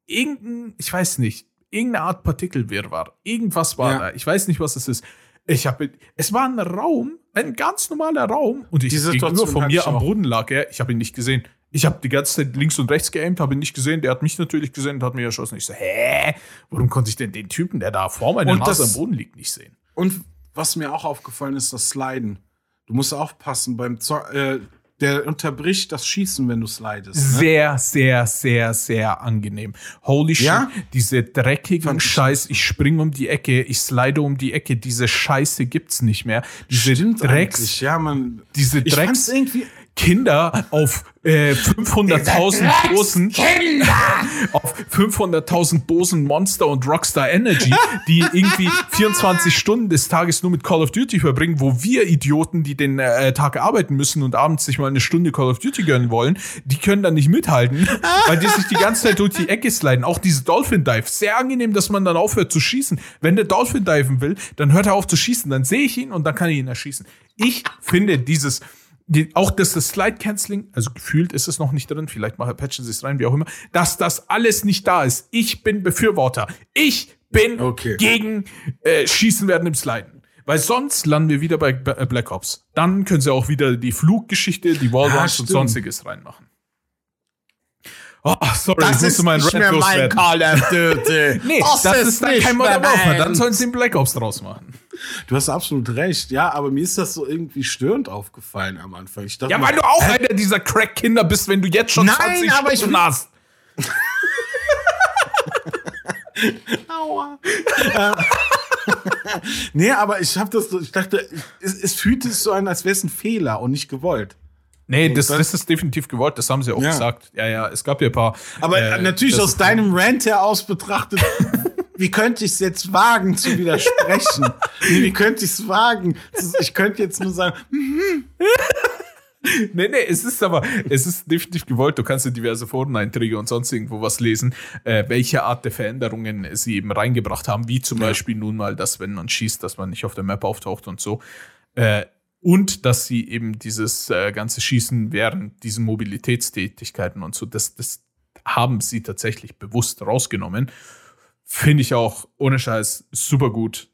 irgendein, ich weiß nicht, irgendeine Art Partikelwirrwarr. Irgendwas war Ja. da. Ich weiß nicht, was es ist. Ich habe, es war ein Raum, ein ganz normaler Raum, und ich Die Situation gegenüber von mir am. Boden lag er. Ich habe ihn nicht gesehen. Ich habe die ganze Zeit links und rechts geaimt, habe ihn nicht gesehen. Der hat mich natürlich gesehen und hat mich erschossen. Ich so, hä? Warum konnte ich denn den Typen, der da vor meiner Nase am Boden liegt, nicht sehen? Und was mir auch aufgefallen ist, das Sliden. Du musst aufpassen beim Zo äh, der unterbricht das Schießen, wenn du slidest. Ne? Sehr, sehr, sehr, sehr angenehm. Holy shit, Ja? diese dreckigen Scheiß, ich springe um die Ecke, ich slide um die Ecke, diese Scheiße gibt's nicht mehr. Diese Stimmt Drecks. Ja, man. diese Drecks irgendwie. Kinder auf äh, 500.000 Dosen [LAUGHS] auf 500.000 Dosen Monster und Rockstar Energy, die irgendwie 24 Stunden des Tages nur mit Call of Duty verbringen, wo wir Idioten, die den äh, Tag arbeiten müssen und abends sich mal eine Stunde Call of Duty gönnen wollen, die können dann nicht mithalten, [LAUGHS] weil die sich die ganze Zeit durch die Ecke sliden. Auch diese Dolphin Dive, sehr angenehm, dass man dann aufhört zu schießen. Wenn der Dolphin diven will, dann hört er auf zu schießen, dann sehe ich ihn und dann kann ich ihn erschießen. Ich finde dieses die, auch dass das Slide Canceling, also gefühlt ist es noch nicht drin, vielleicht machen patchen sie es rein, wie auch immer, dass das alles nicht da ist. Ich bin Befürworter. Ich bin Okay. gegen äh, Schießen werden im Sliden. Weil sonst landen wir wieder bei äh, Black Ops. Dann können sie auch wieder die Fluggeschichte, die Wallruns und stimmt. sonstiges reinmachen. Oh, sorry, ich musste meinen Rant loswerden. Call of Duty. Nee, das, ist, dann kein Modern Warfare. Dann sollen sie einen Black Ops draus machen. Du hast absolut recht. Ja, aber mir ist das so irgendwie störend aufgefallen am Anfang. Ich dachte Ja, weil du auch einer dieser Crack-Kinder bist, wenn du jetzt schon Nein, 20 aber ich Stunden will- hast. [LAUGHS] Aua. [LAUGHS] nee, aber ich habe das so, ich dachte, es, es fühlt sich so an, als wäre es ein Fehler und nicht gewollt. Nee, das, das ist definitiv gewollt, das haben sie auch Ja. gesagt. Ja, ja, es gab ja ein paar. Aber äh, natürlich aus deinem Rant heraus betrachtet, [LAUGHS] wie könnte ich es jetzt wagen zu widersprechen? [LAUGHS] nee, wie könnte ich es wagen? Ich könnte jetzt nur sagen, [LAUGHS] Nee, nee, es ist aber, es ist definitiv gewollt. Du kannst in diverse Foreneinträge und sonst irgendwo was lesen, äh, welche Art der Veränderungen sie eben reingebracht haben, wie zum Beispiel nun mal, dass wenn man schießt, dass man nicht auf der Map auftaucht und so. Äh, und dass sie eben dieses äh, ganze Schießen während diesen Mobilitätstätigkeiten und so, das, das haben sie tatsächlich bewusst rausgenommen. Finde ich auch ohne Scheiß super gut.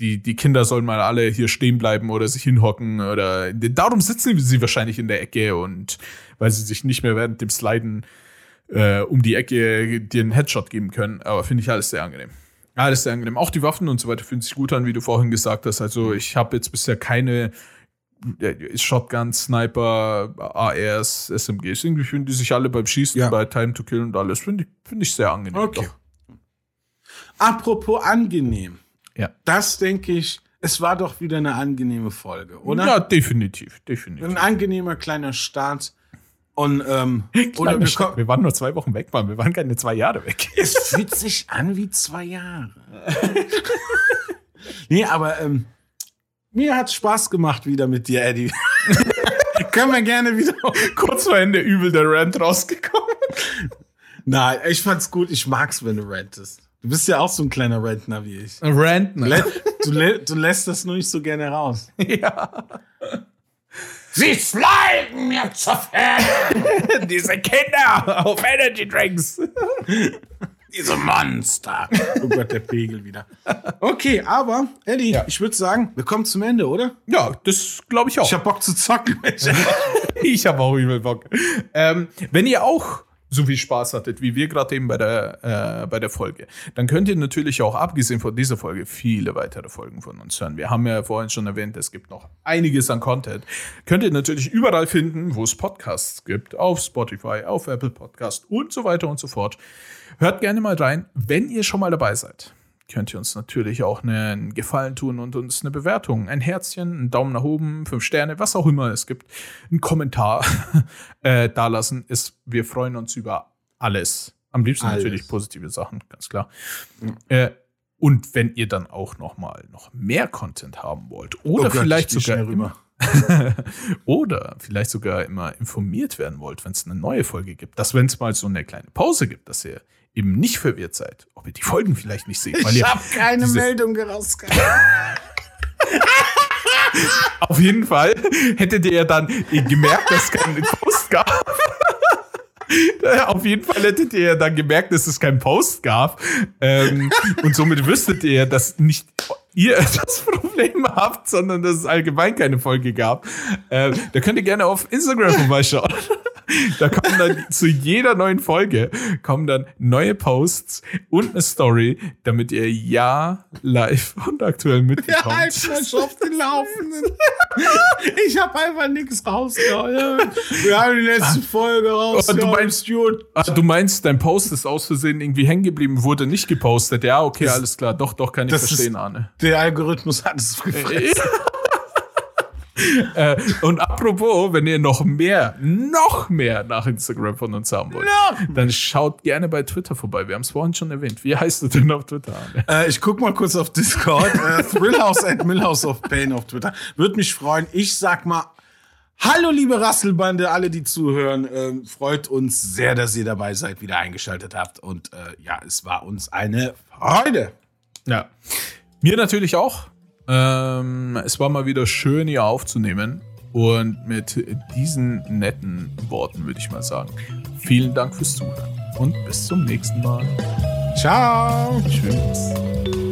Die, die Kinder sollen mal alle hier stehen bleiben oder sich hinhocken oder darum sitzen sie wahrscheinlich in der Ecke und weil sie sich nicht mehr während dem Sliden äh, um die Ecke dir einen Headshot geben können. Aber finde ich alles sehr angenehm. Alles sehr angenehm. Auch die Waffen und so weiter fühlen sich gut an, wie du vorhin gesagt hast. Also ich habe jetzt bisher keine Shotgun, Sniper, ARs, SMGs. Irgendwie fühlen die sich alle beim Schießen, Ja. bei Time to Kill und alles. Finde ich, finde ich sehr angenehm. Okay. Doch. apropos angenehm. Ja. Das denke ich, es war doch wieder eine angenehme Folge, oder? Ja, definitiv, definitiv. Ein angenehmer kleiner Start. Und, ähm, [LAUGHS] oder wir, kommen- wir waren nur zwei Wochen weg, Mann. Wir waren keine zwei Jahre weg. [LAUGHS] es fühlt sich an wie zwei Jahre. [LAUGHS] nee, aber ähm, mir hat Spaß gemacht wieder mit dir, Eddie. [LAUGHS] Können wir gerne wieder. Kurz vor Ende übel der Rant rausgekommen. Nein, ich fand's gut. Ich mag's, wenn du rantest. Du bist ja auch so ein kleiner Rentner wie ich. Du, lä du, lä du lässt das nur nicht so gerne raus. [LAUGHS] Ja. Sie sliden mir zu Fell, [LAUGHS] Diese Kinder auf Energy Drinks. Diese Monster. Oh Gott, der Pegel wieder. Okay, aber, Eddie, Ja. ich würde sagen, wir kommen zum Ende, oder? Ja, das glaube ich auch. Ich hab Bock zu zocken. [LAUGHS] Ich habe auch übel Bock. Ähm, wenn ihr auch so viel Spaß hattet, wie wir gerade eben bei der, äh, bei der Folge, dann könnt ihr natürlich auch, abgesehen von dieser Folge, viele weitere Folgen von uns hören. Wir haben ja vorhin schon erwähnt, es gibt noch einiges an Content. Könnt ihr natürlich überall finden, wo es Podcasts gibt, auf Spotify, auf Apple Podcast und so weiter und so fort. Hört gerne mal rein, wenn ihr schon mal dabei seid. Könnt ihr uns natürlich auch einen Gefallen tun und uns eine Bewertung, ein Herzchen, einen Daumen nach oben, fünf Sterne, was auch immer es gibt, einen Kommentar [LAUGHS] äh, dalassen. Ist, wir freuen uns über alles. Am liebsten Alles. natürlich positive Sachen, ganz klar. Äh, und wenn ihr dann auch noch mal noch mehr Content haben wollt oder Oh Gott, vielleicht sogar immer, [LAUGHS] oder vielleicht sogar immer informiert werden wollt, wenn es eine neue Folge gibt, dass wenn es mal so eine kleine Pause gibt, dass ihr eben nicht verwirrt seid, ob ihr die Folgen vielleicht nicht seht. weil Ich ihr hab keine Meldung rausgehauen. [LAUGHS] Auf jeden Fall hättet ihr ja dann gemerkt, dass es keinen Post gab. Auf jeden Fall hättet ihr ja dann gemerkt, dass es keinen Post gab. Ähm, und somit wüsstet ihr, dass nicht ihr [LAUGHS] das Problem habt, sondern dass es allgemein keine Folge gab. Ähm, da könnt ihr gerne auf Instagram vorbeischauen. Da kommen dann zu jeder neuen Folge kommen dann neue Posts und eine Story, damit ihr ja live [LAUGHS] und aktuell Ja, mitbekommt. mal schon auf den Laufenden. Ich hab einfach nichts rausgehauen. Wir haben die letzte Folge rausgehauen. du meinst-. Ah, du meinst, dein Post ist aus Versehen irgendwie hängen geblieben, wurde nicht gepostet. Ja, okay, alles klar. Doch, doch, kann ich verstehen, ist- Arne. Der Algorithmus hat es [LAUGHS] gefressen. [LAUGHS] äh, und apropos, wenn ihr noch mehr, noch mehr nach Instagram von uns haben wollt, dann schaut gerne bei Twitter vorbei. Wir haben es vorhin schon erwähnt. Wie heißt du denn auf Twitter? Äh, ich guck mal kurz auf Discord. Äh, Thrillhouse at Millhouse of Pain auf Twitter. Würde mich freuen. Ich sag mal, hallo liebe Rasselbande, alle, die zuhören. Ähm, freut uns sehr, dass ihr dabei seid, wieder eingeschaltet habt. Und äh, ja, es war uns eine Freude. Ja. Mir natürlich auch. Ähm, es war mal wieder schön, hier aufzunehmen. Und mit diesen netten Worten würde ich mal sagen, vielen Dank fürs Zuhören und bis zum nächsten Mal. Ciao. Tschüss.